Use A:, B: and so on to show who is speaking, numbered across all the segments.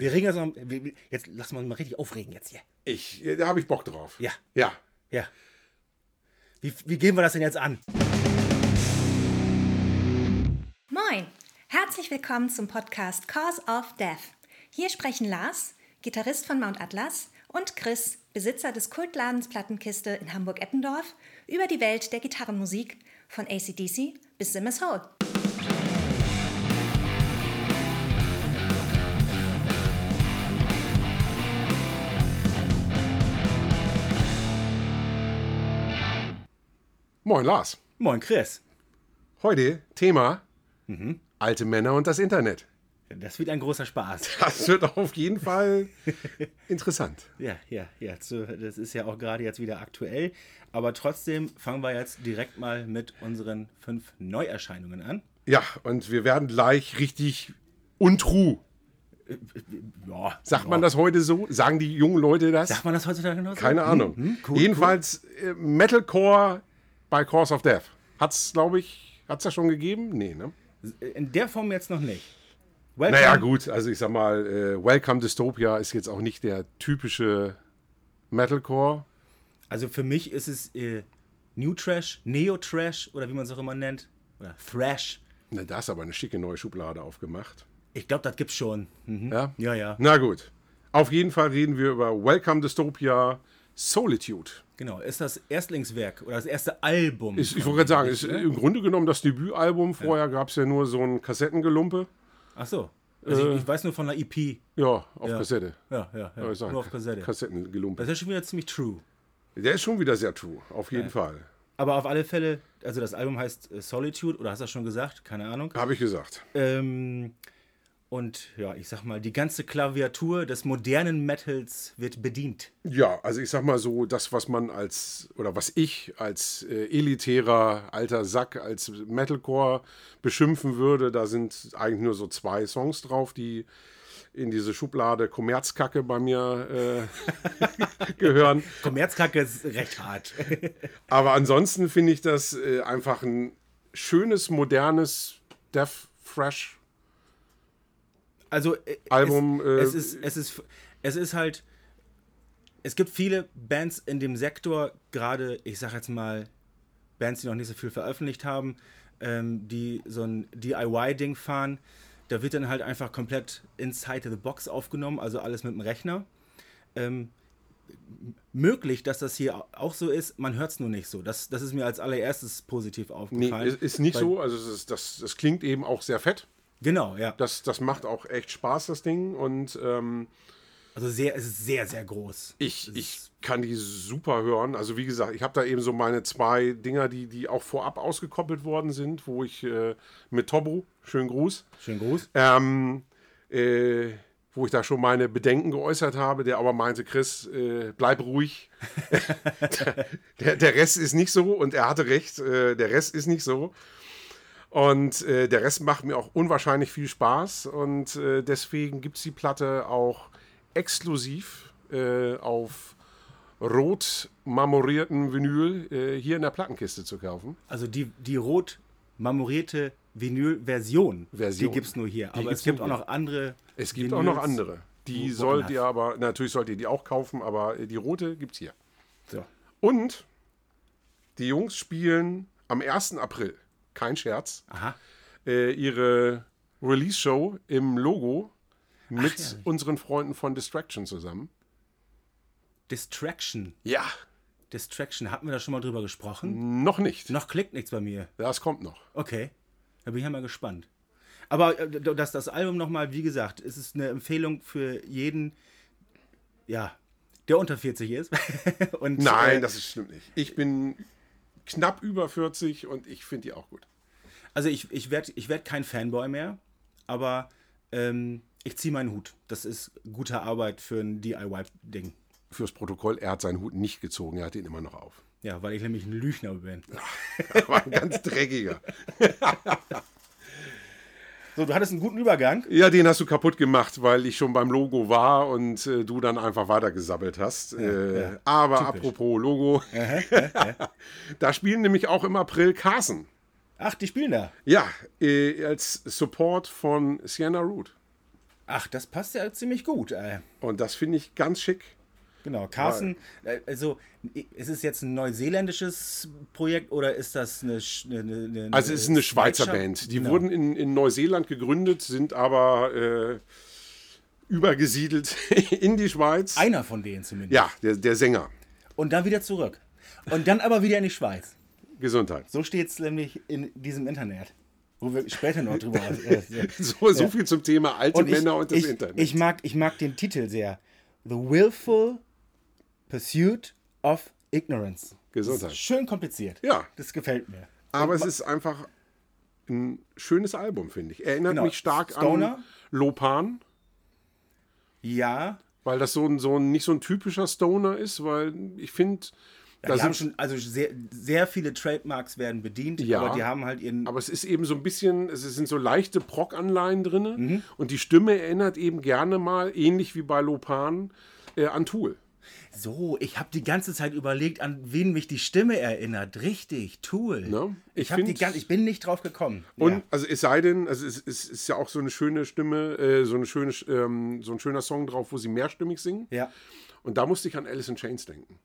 A: Wir regen uns noch, wir- jetzt lassen wir uns mal richtig aufregen jetzt hier.
B: Ich, da habe ich Bock drauf.
A: Ja.
B: Ja.
A: Ja. Wie, wie gehen wir das denn jetzt an?
C: Moin! Herzlich willkommen zum Podcast Cause of Death. Hier sprechen Lars, Gitarrist von Mount Atlas, und Chris, Besitzer des Kultladens Plattenkiste in Hamburg-Eppendorf, über die Welt der Gitarrenmusik von ACDC bis Simmers Hole.
B: Moin Lars.
A: Moin, Chris.
B: Heute Thema
A: Mhm.
B: alte Männer und das Internet.
A: Das wird ein großer Spaß.
B: Das wird auf jeden Fall interessant.
A: Ja, ja, ja. so, Das ist ja auch gerade jetzt wieder aktuell. Aber trotzdem fangen wir jetzt direkt mal mit unseren fünf Neuerscheinungen an.
B: Ja, und wir werden gleich richtig untrue.
A: Ja,
B: Sagt man das heute so? Sagen die jungen Leute das?
A: Sagt man das heutzutage noch so?
B: Keine Ahnung.
A: Hm, hm, cool,
B: Jedenfalls äh, Metalcore bei Cause of Death. Hat's, glaube ich, hat's das schon gegeben? Nee, ne?
A: In der Form jetzt noch nicht. Welcome.
B: Naja, gut, also ich sag mal, äh, Welcome Dystopia ist jetzt auch nicht der typische Metalcore.
A: Also für mich ist es äh, New Trash, Neo Trash oder wie man es auch immer nennt. Oder Thrash.
B: Na, da ist aber eine schicke neue Schublade aufgemacht.
A: Ich glaube, das gibt's schon. Mhm.
B: Ja?
A: Ja, ja.
B: Na gut. Auf jeden Fall reden wir über Welcome Dystopia Solitude.
A: Genau. Ist das Erstlingswerk oder das erste Album?
B: Ist, ich wollte gerade sagen, ist
A: ne?
B: im Grunde genommen das Debütalbum. Vorher gab es ja nur so ein Kassettengelumpe.
A: Ach so. Also ich, ich weiß nur von der EP.
B: Ja, auf
A: Ja.
B: Kassette.
A: Ja, ja, ja.
B: Sagen.
A: Nur auf Kassette.
B: Kassettengelumpe.
A: Das ist ja schon wieder ziemlich true.
B: Der ist schon wieder sehr true, auf jeden Fall.
A: Aber auf alle Fälle, also das Album heißt äh, Solitude, oder hast du das schon gesagt? Keine Ahnung.
B: Habe ich gesagt.
A: Ähm, und ja, ich sag mal, die ganze Klaviatur des modernen Metals wird bedient.
B: Ja, also ich sag mal so, das, was man als, oder was ich als äh, elitärer alter Sack, als Metalcore beschimpfen würde, da sind eigentlich nur so zwei Songs drauf, die in diese Schublade Kommerzkacke bei mir äh, gehören.
A: Kommerzkacke ist recht hart.
B: Aber ansonsten finde ich das äh, einfach ein schönes, modernes Death Fresh.
A: Also äh,
B: Album,
A: Es,
B: äh,
A: es, ist, es, ist, es ist halt. Es gibt viele Bands in dem Sektor, gerade, ich sag jetzt mal, Bands, die noch nicht so viel veröffentlicht haben, ähm, die so ein DIY-Ding fahren. Da wird dann halt einfach komplett inside the box aufgenommen, also alles mit dem Rechner. Ähm, möglich, dass das hier auch so ist, man hört es nur nicht so. Das, das ist mir als allererstes positiv
B: Nee,
A: aufgefallen.
B: ist, ist nicht so. Also es ist, das, das klingt eben auch sehr fett.
A: Genau, ja.
B: Das, das macht auch echt Spaß, das Ding. Und ähm,
A: Also sehr, es ist sehr, sehr groß.
B: ich, ich kann die super hören. Also wie gesagt, ich habe da eben so meine zwei Dinger, die, die auch vorab ausgekoppelt worden sind, wo ich äh, mit Tobo, schönen Gruß,
A: Schönen Gruß.
B: ähm, äh, wo ich da schon meine Bedenken geäußert habe, der aber meinte, Chris, äh, bleib ruhig. der, der Rest ist nicht so und er hatte recht, äh, der Rest ist nicht so. Und äh, der Rest macht mir auch unwahrscheinlich viel Spaß und äh, deswegen gibt es die Platte auch exklusiv äh, auf rot marmorierten Vinyl äh, hier in der Plattenkiste zu kaufen.
A: Also die, die rot marmorierte Vinyl-Version,
B: Version.
A: die gibt es nur hier.
B: Die
A: Aber es gibt auch noch andere.
B: Es gibt
A: Vinyls.
B: auch noch andere. Die sollt ihr aber, natürlich sollt ihr die auch kaufen, aber äh, die rote gibt es hier.
A: So.
B: Und die Jungs spielen am 1. April, kein Scherz, äh, ihre Release-Show im Logo mit
A: ja.
B: unseren Freunden von Distraction zusammen.
A: Distraction.
B: Ja,
A: Distraction. Hatten wir da schon mal drüber gesprochen?
B: noch nicht.
A: Noch klickt nichts bei mir.
B: Das kommt noch.
A: Okay. Da bin ich ja mal gespannt. Aber äh, das, das Album nochmal, wie gesagt, es ist eine Empfehlung für jeden, ja, der unter 40 ist. Und,
B: Nein,
A: äh,
B: das ist stimmt nicht. Ich bin knapp über 40 und ich finde die auch gut.
A: Also ich, ich werde ich werd kein Fanboy mehr, aber ähm, ich ziehe meinen Hut. Das ist gute Arbeit für ein DIY-Ding.
B: Fürs Protokoll, er hat seinen Hut nicht gezogen, er hat ihn immer noch auf.
A: Ja, weil ich nämlich ein Lügner bin.
B: War ein ganz dreckiger.
A: So, du hattest einen guten Übergang.
B: Ja, den hast du kaputt gemacht, weil ich schon beim Logo war und äh, du dann einfach weitergesabbelt hast. äh,
A: ja.
B: Aber
A: Typisch.
B: apropos Logo, da spielen nämlich auch im April Carson.
A: Ach, die spielen da.
B: Ja, äh, als Support von Sienna Root.
A: Ach, das passt ja ziemlich gut.
B: Und das finde ich ganz schick.
A: Genau, Carsten, äh, also ist es jetzt ein neuseeländisches Projekt oder ist das eine. eine, eine
B: also es ist eine Schweizer Band. Die genau. wurden in, in Neuseeland gegründet, sind aber äh, übergesiedelt in die Schweiz.
A: Einer von denen zumindest.
B: Ja, der, der Sänger.
A: Und dann wieder zurück. Und dann aber wieder in die Schweiz.
B: Gesundheit.
A: So steht es nämlich in diesem Internet. Wo wir später noch drüber äh,
B: so, so viel zum Thema alte und Männer und das
A: ich,
B: Internet.
A: Ich mag, ich mag den Titel sehr. The Willful Pursuit of Ignorance.
B: Gesundheit.
A: schön kompliziert.
B: Ja.
A: Das gefällt mir.
B: Aber und, es ist einfach ein schönes Album, finde ich. Erinnert genau. mich stark Stoner. an Lopan.
A: Ja.
B: Weil das so ein, so ein nicht so ein typischer Stoner ist, weil ich finde.
A: Ja, die haben schon, also sehr, sehr viele Trademarks werden bedient, ja, aber die haben halt ihren.
B: Aber es ist eben so ein bisschen, es sind so leichte Proc-Anleihen drin mhm. und die Stimme erinnert eben gerne mal, ähnlich wie bei Lopan, äh, an Tool.
A: So, ich habe die ganze Zeit überlegt, an wen mich die Stimme erinnert. Richtig, Tool.
B: No,
A: ich, ich, die, ich bin nicht drauf gekommen.
B: Und ja. also es sei denn, also es, es, ist ja auch so eine schöne Stimme, äh, so eine schöne, ähm, so ein schöner Song drauf, wo sie mehrstimmig singen.
A: Ja.
B: Und da musste ich an Alice in Chains denken.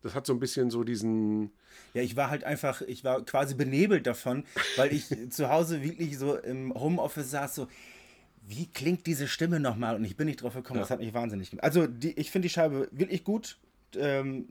B: Das hat so ein bisschen so diesen.
A: Ja, ich war halt einfach, ich war quasi benebelt davon, weil ich zu Hause wirklich so im Homeoffice saß, so, wie klingt diese Stimme nochmal? Und ich bin nicht drauf gekommen, ja. das hat mich wahnsinnig gemacht. Also, die, ich finde die Scheibe wirklich gut. Ähm,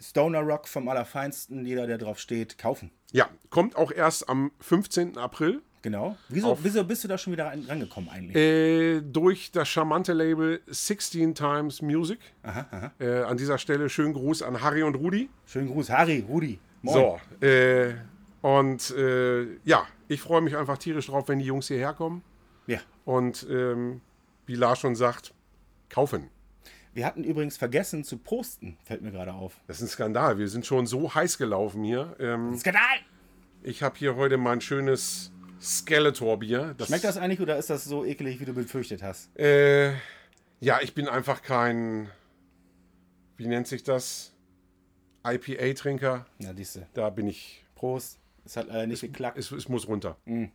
A: Stoner Rock vom Allerfeinsten, jeder, der drauf steht, kaufen.
B: Ja, kommt auch erst am 15. April.
A: Genau. Wieso, wieso bist du da schon wieder rangekommen eigentlich?
B: Äh, durch das charmante Label 16 Times Music.
A: Aha, aha.
B: Äh, an dieser Stelle schönen Gruß an Harry und Rudi.
A: Schönen Gruß, Harry, Rudi.
B: Moin. So, äh, und äh, ja, ich freue mich einfach tierisch drauf, wenn die Jungs hierher kommen.
A: Ja.
B: Und ähm, wie Lars schon sagt, kaufen.
A: Wir hatten übrigens vergessen zu posten, fällt mir gerade auf.
B: Das ist ein Skandal. Wir sind schon so heiß gelaufen hier.
A: Ähm, Skandal!
B: Ich habe hier heute mein schönes Skeletor-Bier.
A: Schmeckt das eigentlich oder ist das so eklig, wie du befürchtet hast?
B: Äh, ja, ich bin einfach kein, wie nennt sich das? IPA-Trinker.
A: Na, diese.
B: Da bin ich.
A: Prost. Es hat leider nicht geklappt.
B: Es, es, muss runter.
A: Mm.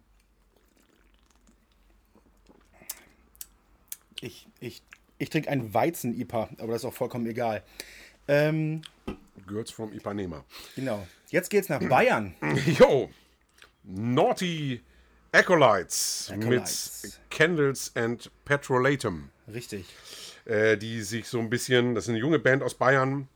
A: Ich, ich, ich trinke einen Weizen-IPA, aber das ist auch vollkommen egal. Ähm,
B: Girls from Ipanema.
A: Genau. Jetzt geht's nach Bayern.
B: Jo. Naughty Acolytes, Acolytes. mit Candles and Petrolatum.
A: Richtig.
B: Äh, die sich so ein bisschen, das ist eine junge Band aus Bayern,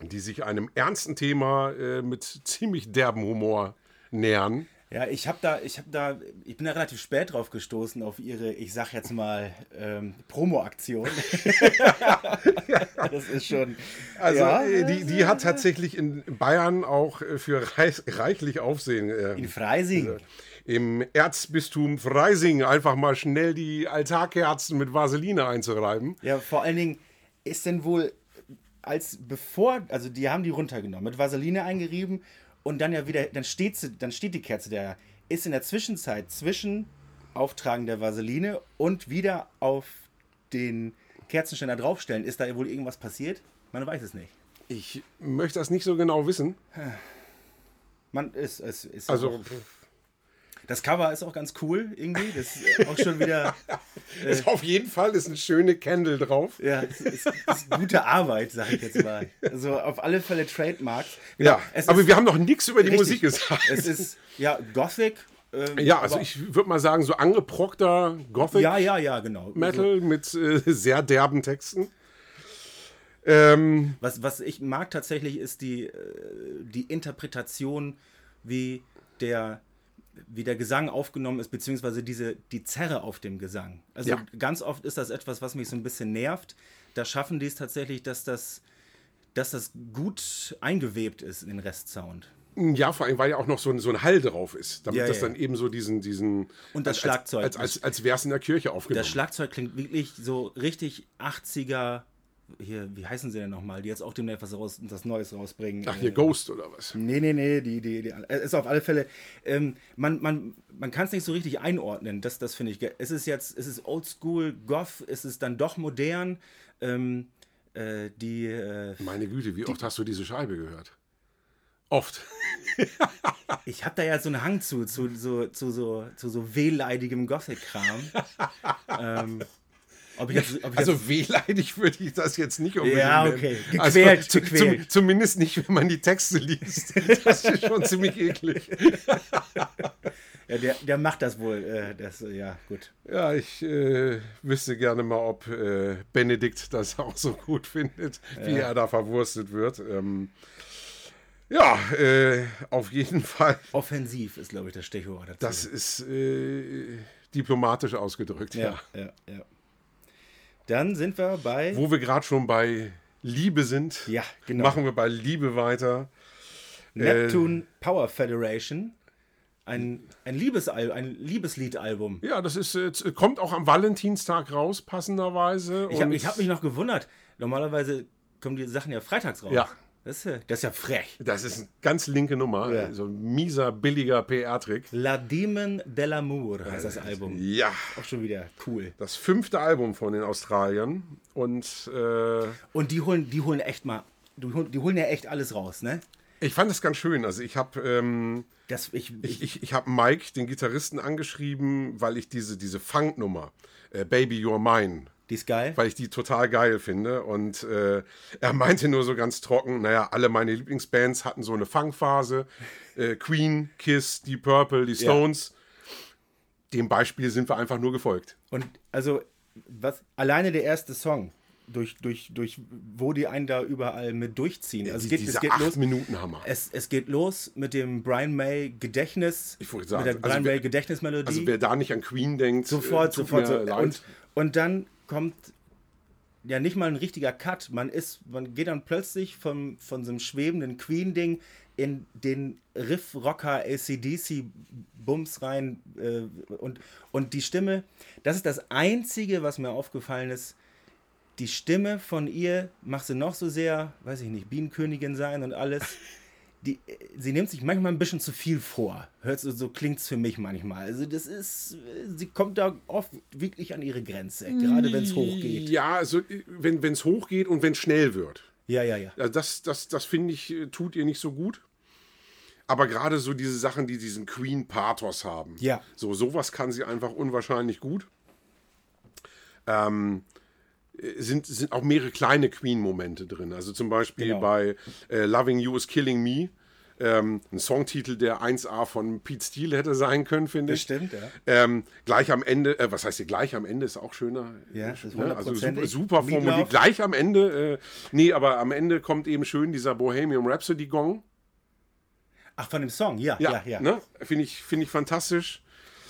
B: die sich einem ernsten Thema äh, mit ziemlich derben Humor nähern.
A: Ja, ich habe da, ich habe da, ich bin da relativ spät drauf gestoßen auf ihre, ich sag jetzt mal, ähm, Promo-Aktion. das ist schon.
B: Also ja, äh, die, die hat tatsächlich in Bayern auch äh, für reich, reichlich Aufsehen.
A: Äh, in Freising.
B: Also Im Erzbistum Freising einfach mal schnell die Altarkerzen mit Vaseline einzureiben.
A: Ja, vor allen Dingen ist denn wohl als bevor, also die haben die runtergenommen, mit Vaseline eingerieben und dann ja wieder, dann steht, sie, dann steht die Kerze da. Ist in der Zwischenzeit zwischen Auftragen der Vaseline und wieder auf den Kerzenständer draufstellen, ist da wohl irgendwas passiert? Man weiß es nicht.
B: Ich möchte das nicht so genau wissen.
A: Man ist, ist, ist
B: also.
A: Das Cover ist auch ganz cool irgendwie. Das ist auch schon wieder.
B: Äh, ist auf jeden Fall ist eine schöne Candle drauf.
A: Ja, es ist, ist gute Arbeit, sag ich jetzt mal. Also auf alle Fälle Trademark.
B: Genau, ja, aber ist, wir haben noch nichts über die richtig, Musik gesagt.
A: Es ist ja Gothic.
B: Ähm, ja, also ich würde mal sagen, so angeprockter Gothic
A: ja, ja, ja, genau.
B: Metal also, mit äh, sehr derben Texten. Ähm,
A: was, was ich mag tatsächlich ist die, äh, die Interpretation, wie der wie der Gesang aufgenommen ist, beziehungsweise diese, die Zerre auf dem Gesang. Also ja. ganz oft ist das etwas, was mich so ein bisschen nervt. Da schaffen die es tatsächlich, dass das, dass das gut eingewebt ist in den Restsound.
B: Ja, vor allem, weil ja auch noch so ein, so ein Hall drauf ist, damit ja, das ja. dann eben so diesen, diesen
A: und das als, Schlagzeug.
B: Als, als, als, als wäre es in der Kirche aufgenommen.
A: Das Schlagzeug klingt wirklich so richtig 80er hier, wie heißen sie denn nochmal, die jetzt auch demnächst was, raus, was Neues rausbringen.
B: Ach, hier äh, Ghost oder was?
A: Nee, nee, nee, die, die, die äh, ist auf alle Fälle, ähm, man, man, man kann es nicht so richtig einordnen, das, das finde ich. Es ist jetzt, es ist oldschool, Goth, es ist dann doch modern. Ähm, äh, die. Äh,
B: Meine Güte, wie die, oft hast du diese Scheibe gehört? Oft.
A: ich habe da ja so einen Hang zu, zu so, zu so, zu so wehleidigem Gothic-Kram. ähm, jetzt,
B: Also wehleidig würde ich das jetzt nicht unbedingt
A: Ja, okay.
B: Also,
A: Gequält,
B: zu,
A: gequält.
B: Zum, zumindest nicht, wenn man die Texte liest. Das ist schon ziemlich eklig.
A: ja, der, der macht das wohl. Äh, das, äh, ja, gut.
B: Ja, ich äh, wüsste gerne mal, ob äh, Benedikt das auch so gut findet, wie er da verwurstet wird. Ähm, ja, äh, auf jeden Fall.
A: Offensiv ist, glaube ich, das Stichwort dazu.
B: Das ist äh, diplomatisch ausgedrückt, ja.
A: ja, ja, ja. Dann sind wir bei.
B: Wo wir gerade schon bei Liebe sind,
A: Ja, genau.
B: machen wir bei Liebe weiter.
A: Neptune Power Federation. Ein, ein, Liebesal ein Liebesliedalbum.
B: Ja, das ist, äh, kommt auch am Valentinstag raus, passenderweise.
A: Ich habe hab mich noch gewundert. Normalerweise kommen die Sachen ja freitags raus.
B: Ja.
A: Das ist ja, das ist ja frech.
B: Das ist eine ganz linke Nummer.
A: Ja.
B: So ein mieser, billiger PR-Trick.
A: La Demon de l'amour heißt das Album.
B: Ja,
A: Auch schon wieder cool.
B: das fünfte Album von den Australiern. Und äh,
A: Und die holen, die holen echt mal, die holen, die holen ja echt alles raus, ne?
B: ich fand das ganz schön. Also ich habe ähm,
A: Das, ich,
B: ich, ich, ich hab Mike, den Gitarristen, angeschrieben, weil ich diese, diese Funknummer, äh, Baby You're Mine,
A: die ist geil.
B: weil ich die total geil finde. Und äh, er meinte nur so ganz trocken, naja, alle meine Lieblingsbands hatten so eine Funkphase. Äh, Queen, Kiss, Deep Purple, die Stones. Dem Beispiel sind wir einfach nur gefolgt.
A: Und also, was, alleine der erste Song, durch, durch, durch, wo die einen da überall mit durchziehen. Also es
B: Die-
A: geht, es geht los.
B: Minuten Hammer.
A: Es, es geht los mit dem Brian May Gedächtnis.
B: Ich wollte sagen,
A: mit der
B: also
A: Brian
B: wer-
A: May Gedächtnismelodie.
B: Also wer da nicht an Queen denkt,
A: sofort,
B: äh,
A: sofort. So. Und, und dann kommt ja nicht mal ein richtiger Cut. Man ist, man geht dann plötzlich vom, von so einem schwebenden Queen-Ding in den Riff-Rocker ACDC-Bums rein äh, und, und die Stimme, das ist das Einzige, was mir aufgefallen ist. Die Stimme von ihr macht sie noch so sehr, weiß ich nicht, Bienenkönigin sein und alles. Die, sie nimmt sich manchmal ein bisschen zu viel vor. Hört so, so klingt es für mich manchmal. Also das ist, sie kommt da oft wirklich an ihre Grenze, gerade wenn es hochgeht.
B: Ja, also wenn es hochgeht und wenn es schnell wird.
A: Ja, ja, ja.
B: Also das, das, das finde ich, äh, tut ihr nicht so gut. Aber gerade so diese Sachen, die diesen Queen-Pathos haben.
A: Ja.
B: So, sowas kann sie einfach unwahrscheinlich gut. Ähm, äh, sind, sind auch mehrere kleine Queen-Momente drin. Also zum Beispiel
A: Genau.
B: bei äh, Loving You is Killing Me. Ähm, ein Songtitel, der 1A von Pete Steele hätte sein können, finde ich.
A: Bestimmt, ja.
B: Ähm, gleich am Ende, äh, was heißt hier gleich am Ende ist auch schöner.
A: Ja, das ist
B: ne? Also super, super formuliert. Gleich am Ende, äh, nee, aber am Ende kommt eben schön dieser Bohemian Rhapsody Gong.
A: Ach, von dem Song, ja, ja, ja.
B: Ne? Finde ich, find ich fantastisch.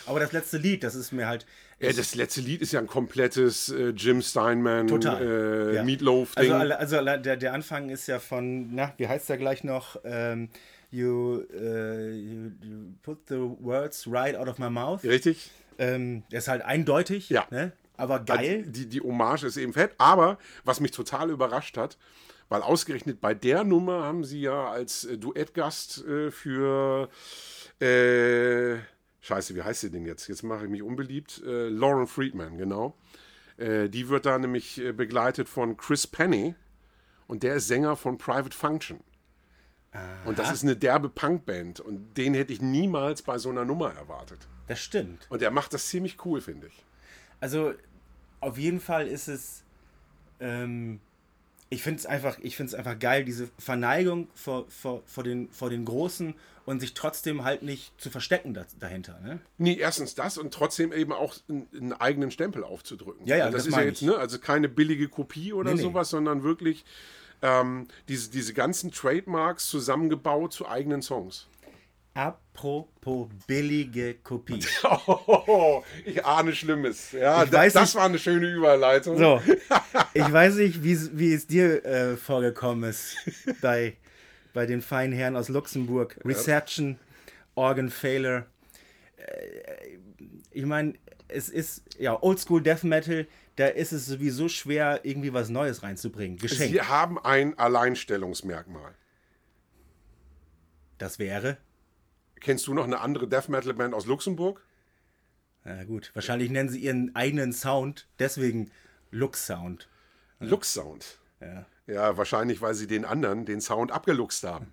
A: Aber das letzte Lied, das ist mir halt.
B: Ja, das letzte Lied ist ja ein komplettes äh, Jim Steinman,
A: Total.
B: äh,
A: ja.
B: Meatloaf-Ding.
A: Also, also der, der Anfang ist ja von, na, wie heißt der gleich noch? Ähm, you, äh, you, you put the words right out of my mouth.
B: Richtig?
A: Ähm, der ist halt eindeutig,
B: Ja.
A: ne? aber geil.
B: Die, die Hommage ist eben fett. Aber was mich total überrascht hat, weil ausgerechnet bei der Nummer haben sie ja als äh, Duettgast äh, für. Äh, Scheiße, wie heißt sie denn jetzt? Jetzt mache ich mich unbeliebt. Äh, Lauren Friedman, genau. Äh, die wird da nämlich äh, begleitet von Chris Penny. Und der ist Sänger von Private Function. Und das ist eine derbe Punkband. Und den hätte ich niemals bei so einer Nummer erwartet.
A: Das stimmt.
B: Und er macht das ziemlich cool, finde ich.
A: Also auf jeden Fall ist es, ähm, ich finde es einfach, ich finde es einfach geil, diese Verneigung vor, vor, vor, den, vor den Großen und sich trotzdem halt nicht zu verstecken da, dahinter. Ne?
B: Nee, erstens das und trotzdem eben auch einen, eigenen Stempel aufzudrücken.
A: Ja, ja,
B: das,
A: das
B: ist ja jetzt, ne, also keine billige Kopie oder
A: Nee, nee.
B: sowas, sondern wirklich ähm, diese, diese ganzen Trademarks zusammengebaut zu eigenen Songs.
A: Apropos billige Kopie.
B: Oh, ich ahne Schlimmes. Ja, das
A: nicht-
B: war eine schöne Überleitung.
A: So, ich weiß nicht, wie, es- wie es dir äh, vorgekommen ist bei, bei den feinen Herren aus Luxemburg. Reception, Organ Failure. Äh, ich meine, es ist ja Oldschool Death Metal, da ist es sowieso schwer, irgendwie was Neues reinzubringen. Geschenkt.
B: Sie haben ein Alleinstellungsmerkmal.
A: Das wäre.
B: Kennst du noch eine andere Death Metal Band aus Luxemburg?
A: Na gut, wahrscheinlich nennen sie ihren eigenen Sound, deswegen Lux Sound.
B: Lux Sound.
A: Ja.
B: Ja, wahrscheinlich, weil sie den anderen den Sound abgeluchst haben.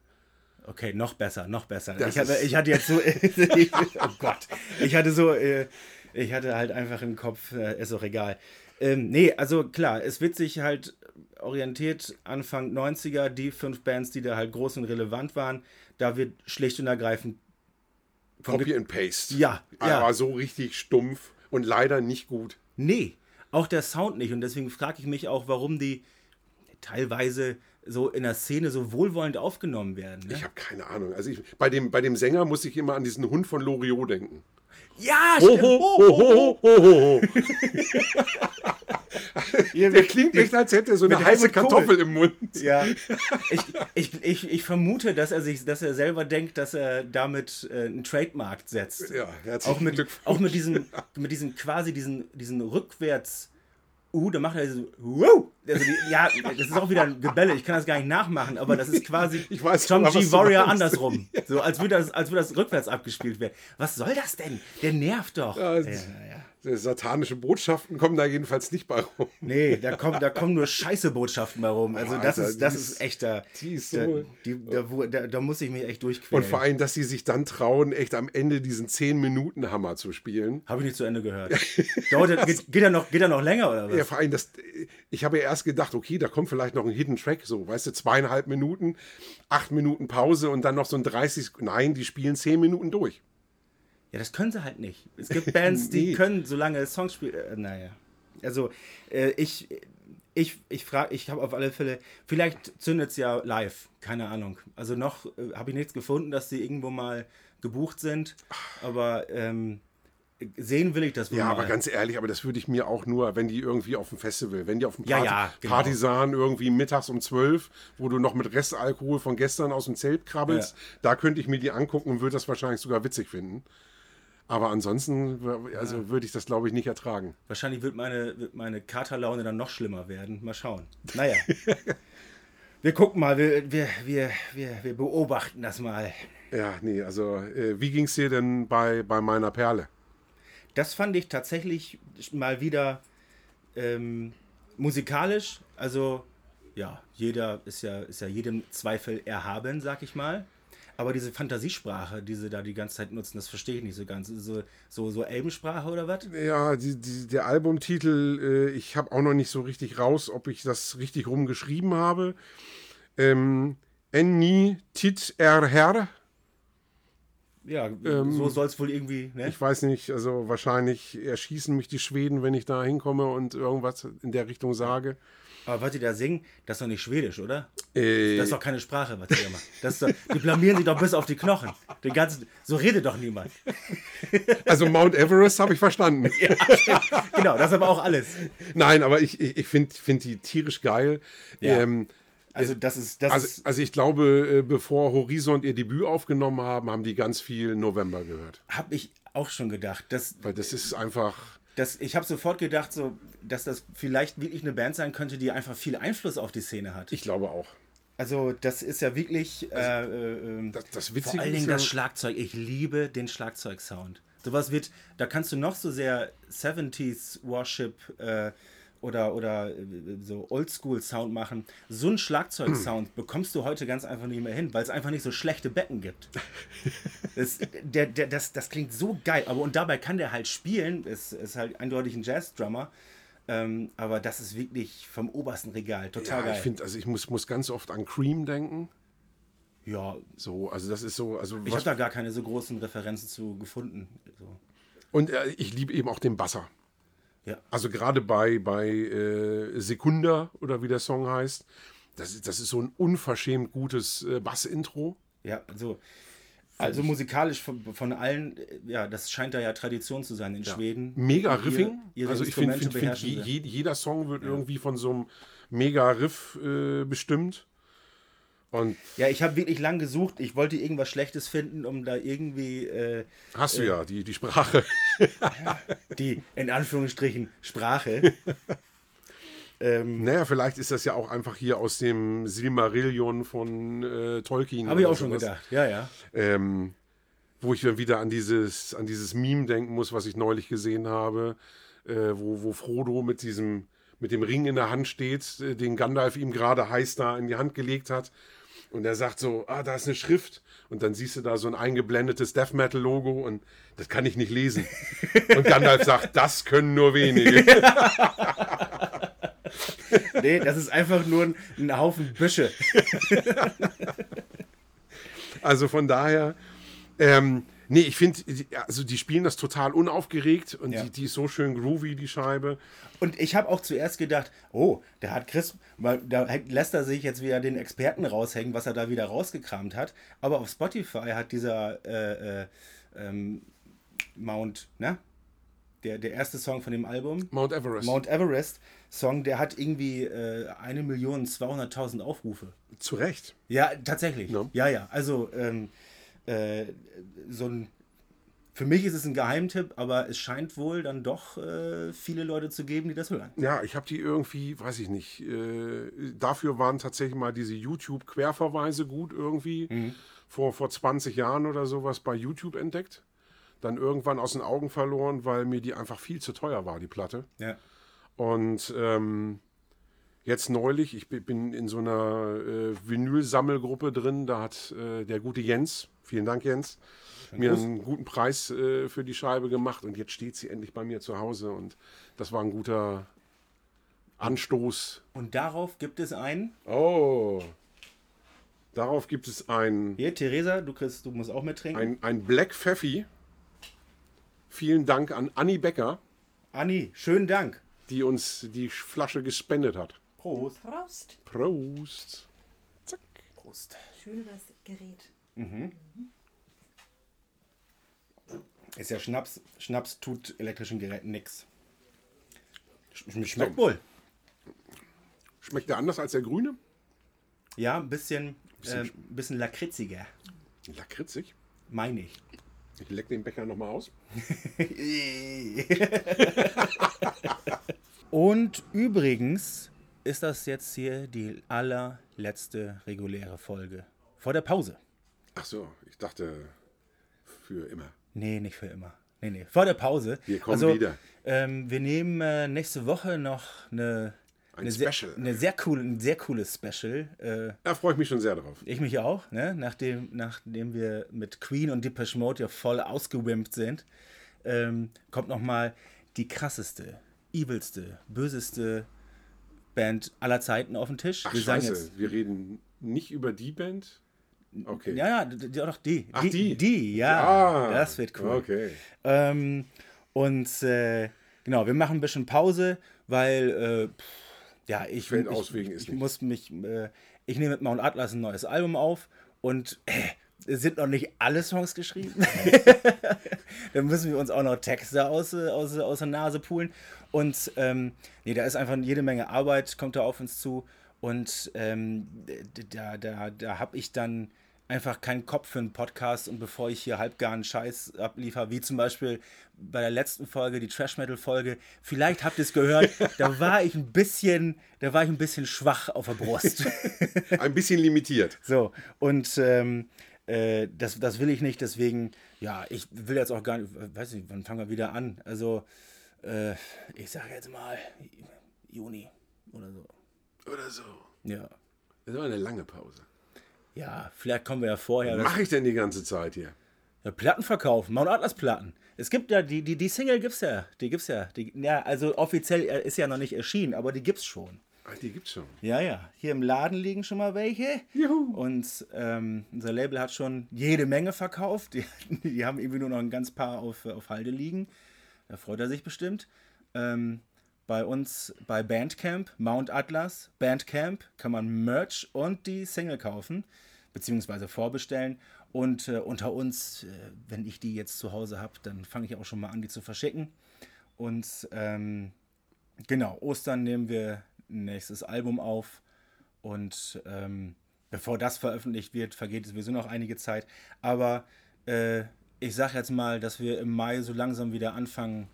A: Okay, noch besser, noch besser.
B: Das
A: Ich hatte, ich hatte jetzt so, oh Gott, ich hatte so, äh, ich hatte halt einfach im Kopf, äh, ist auch egal. Ähm, nee, also klar, es wird sich halt orientiert Anfang 90er, die fünf Bands, die da halt groß und relevant waren, da wird schlicht und ergreifend
B: Copy and Paste.
A: Ja, ja.
B: Aber so richtig stumpf und leider nicht gut.
A: Nee, auch der Sound nicht. Und deswegen frage ich mich auch, warum die teilweise so in der Szene so wohlwollend aufgenommen werden. Ne?
B: Ich habe keine Ahnung. Also ich, bei, dem, bei dem Sänger muss ich immer an diesen Hund von Loriot denken.
A: Ja,
B: Ho,
A: stimmt.
B: ho, ho, ho, ho, ho, ho. Der klingt echt, als hätte er so eine heiße
A: Kohl.
B: Kartoffel im Mund.
A: Ja, ich, ich, ich, ich vermute, dass er sich, dass er selber denkt, dass er damit äh, einen Trademark setzt.
B: Ja, herzlichen
A: auch mit,
B: Glückwunsch.
A: auch mit diesem, mit diesem quasi diesen, diesen rückwärts. Uh, da macht er so, wow! Also die, ja, das ist auch wieder ein Gebälle, ich kann das gar nicht nachmachen, aber das ist quasi
B: Ich weiß
A: Tom G. Warrior andersrum. So, als würde, das, als würde das rückwärts abgespielt werden. Was soll das denn? Der nervt doch.
B: Ja,
A: Ja,
B: Satanische Botschaften kommen da jedenfalls nicht bei rum.
A: Nee, da kommen, da kommen nur scheiße Botschaften bei rum. Also das
B: Alter,
A: ist, das ist
B: ist-
A: echt da.
B: die ist
A: da,
B: so-
A: die, da, wo, da, da muss ich mich echt durchquälen.
B: Und vor allem, dass sie sich dann trauen, echt am Ende diesen 10-Minuten-Hammer zu spielen.
A: Habe ich nicht zu Ende gehört. Dauert, das- geht, geht, er noch, geht er noch länger oder was?
B: Ja, vor allem, das, ich habe ja erst gedacht, okay, da kommt vielleicht noch ein Hidden Track, so, weißt du, zweieinhalb Minuten, acht Minuten Pause und dann noch so ein 30. Nein, die spielen 10 Minuten durch.
A: Ja, das können sie halt nicht. Es gibt Bands, die können so lange Songs spielen. Äh, naja. Also, äh, ich, ich, ich frage, ich habe auf alle Fälle, vielleicht zündet es ja live, keine Ahnung. Also noch äh, habe ich nichts gefunden, dass sie irgendwo mal gebucht sind, aber ähm, sehen will ich das wohl
B: Ja,
A: mal.
B: aber ganz ehrlich, aber das würde ich mir auch nur, wenn die irgendwie auf dem Festival, wenn die auf dem
A: Ja,
B: Party,
A: ja, genau.
B: Partisan irgendwie mittags um 12, wo du noch mit Restalkohol von gestern aus dem Zelt krabbelst, da könnte ich mir die angucken und würde das wahrscheinlich sogar witzig finden. Aber ansonsten, also würde ich das, glaube ich, nicht ertragen.
A: Wahrscheinlich wird meine, wird meine Katerlaune dann noch schlimmer werden. Mal schauen. Naja. wir gucken mal, wir, wir, wir, wir, wir beobachten das mal.
B: Ja, nee, also äh, wie ging es dir denn bei, bei meiner Perle?
A: Das fand ich tatsächlich mal wieder ähm, musikalisch. Also, ja, jeder ist ja, ist ja jedem Zweifel erhaben, sag ich mal. Aber diese Fantasiesprache, die sie da die ganze Zeit nutzen, das verstehe ich nicht so ganz. So, so, so Elbensprache oder was?
B: Ja, die, die, der Albumtitel, äh, ich habe auch noch nicht so richtig raus, ob ich das richtig rumgeschrieben habe. Ähm, Enni Tit Er Herr.
A: Ja, so soll es wohl irgendwie, ne?
B: Ich weiß nicht, also wahrscheinlich erschießen mich die Schweden, wenn ich da hinkomme und irgendwas in der Richtung sage.
A: Aber was die da singen, das ist doch nicht Schwedisch, oder?
B: Äh,
A: Das ist doch keine Sprache, was die da machen. Das doch, die blamieren sich doch bis auf die Knochen. Den ganzen, so redet doch niemand.
B: also Mount Everest habe ich verstanden.
A: Genau, das ist aber auch alles.
B: Nein, aber ich, ich, ich finde find die tierisch geil.
A: Ja.
B: Ähm,
A: Also das ist, das
B: also, also ich glaube, äh, bevor Horizont ihr Debüt aufgenommen haben, haben die ganz viel November gehört.
A: habe ich auch schon gedacht. Das,
B: Weil das ist einfach.
A: Das, ich habe sofort gedacht, so, dass das vielleicht wirklich eine Band sein könnte, die einfach viel Einfluss auf die Szene hat.
B: Ich glaube auch.
A: Also das ist ja wirklich äh, äh, ähm,
B: Das, das Witzige
A: vor allen Dingen
B: ja,
A: das Schlagzeug. Ich liebe den Schlagzeugsound. Sowas wird, da kannst du noch so sehr 70s Worship äh, oder, oder äh, so Oldschool-Sound machen. So einen Schlagzeugsound bekommst du heute ganz einfach nicht mehr hin, weil es einfach nicht so schlechte Becken gibt. Das, der, der, das, das klingt so geil. Aber und dabei kann der halt spielen. Ist, ist halt eindeutig ein Jazz-Drummer. Ähm, aber das ist wirklich vom obersten Regal. Total
B: ja,
A: geil.
B: ich finde, also ich muss, muss ganz oft an Cream denken.
A: ja,
B: So, also das ist so, also
A: Ich habe da gar keine so großen Referenzen zu gefunden. So.
B: und äh, ich liebe eben auch den Basser.
A: Ja.
B: Also gerade bei, bei äh, Sekunda oder wie der Song heißt, das, ist- das ist so ein unverschämt gutes äh, Bass-Intro.
A: Ja, also, also musikalisch von, von allen, äh, ja, das scheint da ja Tradition zu sein in Schweden.
B: Mega Riffing.
A: Ihre
B: also ich finde, find, find, jeder Song wird irgendwie von so einem Mega-Riff äh, bestimmt. Und
A: Ja, ich habe wirklich lang gesucht. Ich wollte irgendwas Schlechtes finden, um da irgendwie äh,
B: hast du ja die, die Sprache.
A: die, in Anführungsstrichen, Sprache. ähm,
B: naja, vielleicht ist das ja auch einfach hier aus dem Silmarillion von äh, Tolkien.
A: habe ich auch schon gedacht. Ja, ja.
B: Ähm, wo ich dann wieder an dieses, an dieses Meme denken muss, was ich neulich gesehen habe, äh, wo, wo Frodo mit diesem, mit dem Ring in der Hand steht, äh, den Gandalf ihm gerade heiß da in die Hand gelegt hat. Und er sagt so, ah, da ist eine Schrift. Und dann siehst du da so ein eingeblendetes Death Metal Logo und das kann ich nicht lesen. Und Gandalf sagt, das können nur wenige.
A: Nee, das ist einfach nur ein, ein Haufen Büsche.
B: Also von daher, ähm, nee, ich finde, also die spielen das total unaufgeregt und
A: Ja.
B: die, die ist so schön groovy, die Scheibe.
A: Und ich habe auch zuerst gedacht, oh, da hat Chris, weil da lässt er sich jetzt wieder den Experten raushängen, was er da wieder rausgekramt hat. Aber auf Spotify hat dieser äh, äh, ähm, Mount, ne? Der, der erste Song von dem Album,
B: Mount Everest.
A: Mount Everest Song, der hat irgendwie äh, 1.200.000 Aufrufe.
B: Zu Recht.
A: Ja, tatsächlich.
B: Ja.
A: Ja, ja. Also ähm, äh, so ein. Für mich ist es ein Geheimtipp, aber es scheint wohl dann doch äh, viele Leute zu geben, die das hören.
B: Ja, ich habe die irgendwie, weiß ich nicht, äh, dafür waren tatsächlich mal diese YouTube-Querverweise gut irgendwie. Vor, vor 20 Jahren oder sowas bei YouTube entdeckt. Dann irgendwann aus den Augen verloren, weil mir die einfach viel zu teuer war, die Platte.
A: Ja.
B: Und ähm, jetzt neulich, ich bi- bin in so einer äh, Vinyl-Sammelgruppe drin, da hat äh, der gute Jens, vielen Dank Jens, mir
A: Gruß.
B: einen guten Preis äh, für die Scheibe gemacht und jetzt steht sie endlich bei mir zu Hause und das war ein guter Anstoß.
A: Und darauf gibt es einen.
B: Oh, darauf gibt es ein,
A: Hier, Theresa, du, kriegst, du musst auch mittrinken.
B: ein, ein Black Pfeffi. Vielen Dank an Anni Becker,
A: Anni, schönen Dank.
B: die uns die Flasche gespendet hat.
A: Prost.
C: Prost.
B: Prost. Zack.
A: Prost.
C: Schön das Gerät.
A: Ist ja Schnaps. Schnaps tut elektrischen Geräten nix. Sch- Schmeckt wohl.
B: Schmeckt der anders als der grüne?
A: Ja, ein bisschen, äh, bisschen lakritziger,
B: Lakritzig.
A: meine ich.
B: Ich leck den Becher nochmal aus.
A: Und übrigens ist das jetzt hier die allerletzte reguläre Folge. Vor der Pause.
B: Ach so, ich dachte für immer.
A: Nee, nicht für immer. Nee, nee. Vor der Pause.
B: Wir kommen
A: also,
B: wieder.
A: Ähm, wir nehmen äh, nächste Woche noch eine,
B: Ein
A: eine, sehr, eine sehr coole, ein sehr cooles Special. Äh,
B: Da freue ich mich schon sehr drauf.
A: ich mich auch, ne? nachdem, nachdem wir mit Queen und Depeche Mode ja voll ausgewimpt sind, ähm, kommt nochmal die krasseste, evilste, böseste Band aller Zeiten auf den Tisch.
B: Ach
A: wir sagen
B: scheiße,
A: jetzt,
B: wir reden nicht über die Band? Okay.
A: ja, ja, d- d- doch die.
B: Ach,
A: die.
B: die?
A: Die, ja.
B: Ah,
A: das wird cool.
B: Okay.
A: Ähm, und äh, genau, wir machen ein bisschen Pause, weil äh, pff, ja, ich, ich, ich
B: nicht.
A: muss mich, äh, ich nehme mit Mount Atlas ein neues Album auf und äh, sind noch nicht alle Songs geschrieben. Dann müssen wir uns auch noch Texte aus, aus, aus der Nase pulen. Und ähm, nee, da ist einfach jede Menge Arbeit, kommt da auf uns zu. Und ähm, da, da, da habe ich dann einfach keinen Kopf für einen Podcast. Und bevor ich hier halbgaren Scheiß abliefer, wie zum Beispiel bei der letzten Folge, die Trash Metal Folge, vielleicht habt ihr es gehört, da war ich ein bisschen, da war ich ein bisschen schwach auf der Brust.
B: Ein bisschen limitiert.
A: So, und ähm, äh, das, das will ich nicht, deswegen, ja, ich will jetzt auch gar nicht, weiß nicht, wann fangen wir wieder an? Also, äh, ich sage jetzt mal Juni oder so.
B: Oder so.
A: Ja.
B: Das war eine lange Pause.
A: Ja, vielleicht kommen wir ja vorher.
B: Was mache ich denn die ganze Zeit hier?
A: ja, Platten verkaufen, Mount Atlas Platten. Es gibt ja, die, die, die Single gibt's ja, die gibt's ja. Die, ja, also offiziell äh, ist ja noch nicht erschienen, aber die gibt's schon.
B: Ach, die gibt's schon.
A: Ja, ja. Hier im Laden liegen schon mal welche.
B: Juhu.
A: Und ähm, unser Label hat schon jede Menge verkauft. Die, die haben irgendwie nur noch ein ganz paar auf, auf Halde liegen. Da freut er sich bestimmt. Ähm, bei uns bei Bandcamp, Mount Atlas, Bandcamp, kann man Merch und die Single kaufen, beziehungsweise vorbestellen. Und äh, unter uns, äh, wenn ich die jetzt zu Hause habe, dann fange ich auch schon mal an, die zu verschicken. Und ähm, Genau, Ostern nehmen wir nächstes Album auf und ähm, bevor das veröffentlicht wird, vergeht sowieso noch einige Zeit. Aber äh, ich sage jetzt mal, dass wir im Mai so langsam wieder anfangen.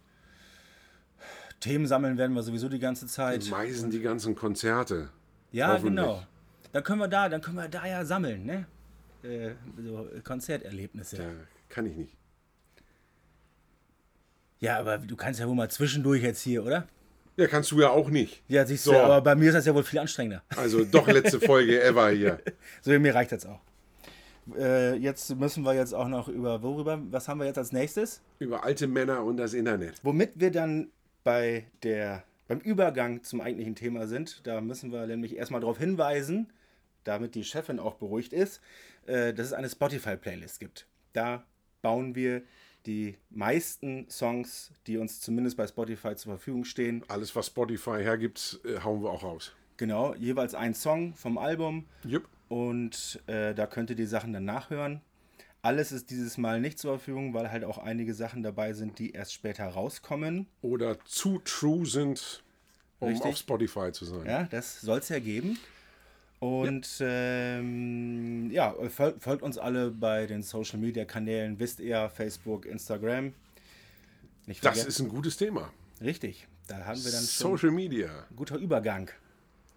A: Themen sammeln werden wir sowieso die ganze Zeit.
B: Meisen die ganzen Konzerte.
A: Ja, genau. Dann können wir da, dann können wir da ja sammeln, ne? Äh, so Konzerterlebnisse.
B: Ja, kann ich nicht.
A: Ja, aber du kannst ja wohl mal zwischendurch jetzt hier, oder?
B: Ja, kannst du ja auch nicht.
A: Ja, siehst
B: So.
A: du, aber bei mir ist das ja wohl viel anstrengender.
B: Also doch letzte Folge ever hier.
A: So, mir reicht das auch. Äh, jetzt müssen wir jetzt auch noch über, worüber, was haben wir jetzt als nächstes?
B: Über alte Männer und das Internet.
A: Womit wir dann bei der, beim Übergang zum eigentlichen Thema sind, da müssen wir nämlich erstmal darauf hinweisen, damit die Chefin auch beruhigt ist, äh, dass es eine Spotify-Playlist gibt. Da bauen wir die meisten Songs, die uns zumindest bei Spotify zur Verfügung stehen,
B: Alles, was Spotify hergibt, äh, hauen wir auch raus.
A: genau, jeweils ein Song vom Album
B: Jupp.
A: und äh, da könnt ihr die Sachen dann nachhören. Alles ist dieses Mal nicht zur Verfügung, weil halt auch einige Sachen dabei sind, die erst später rauskommen.
B: Oder zu true sind, um
A: Richtig.
B: auf Spotify zu sein.
A: Ja, das soll es ja geben. Und ähm, ja, folgt, folgt uns alle bei den Social Media Kanälen, wisst ihr, Facebook, Instagram. Nicht
B: Das
A: vergessen.
B: ist ein gutes Thema.
A: richtig. Da haben wir dann
B: Social Media
A: guter Übergang.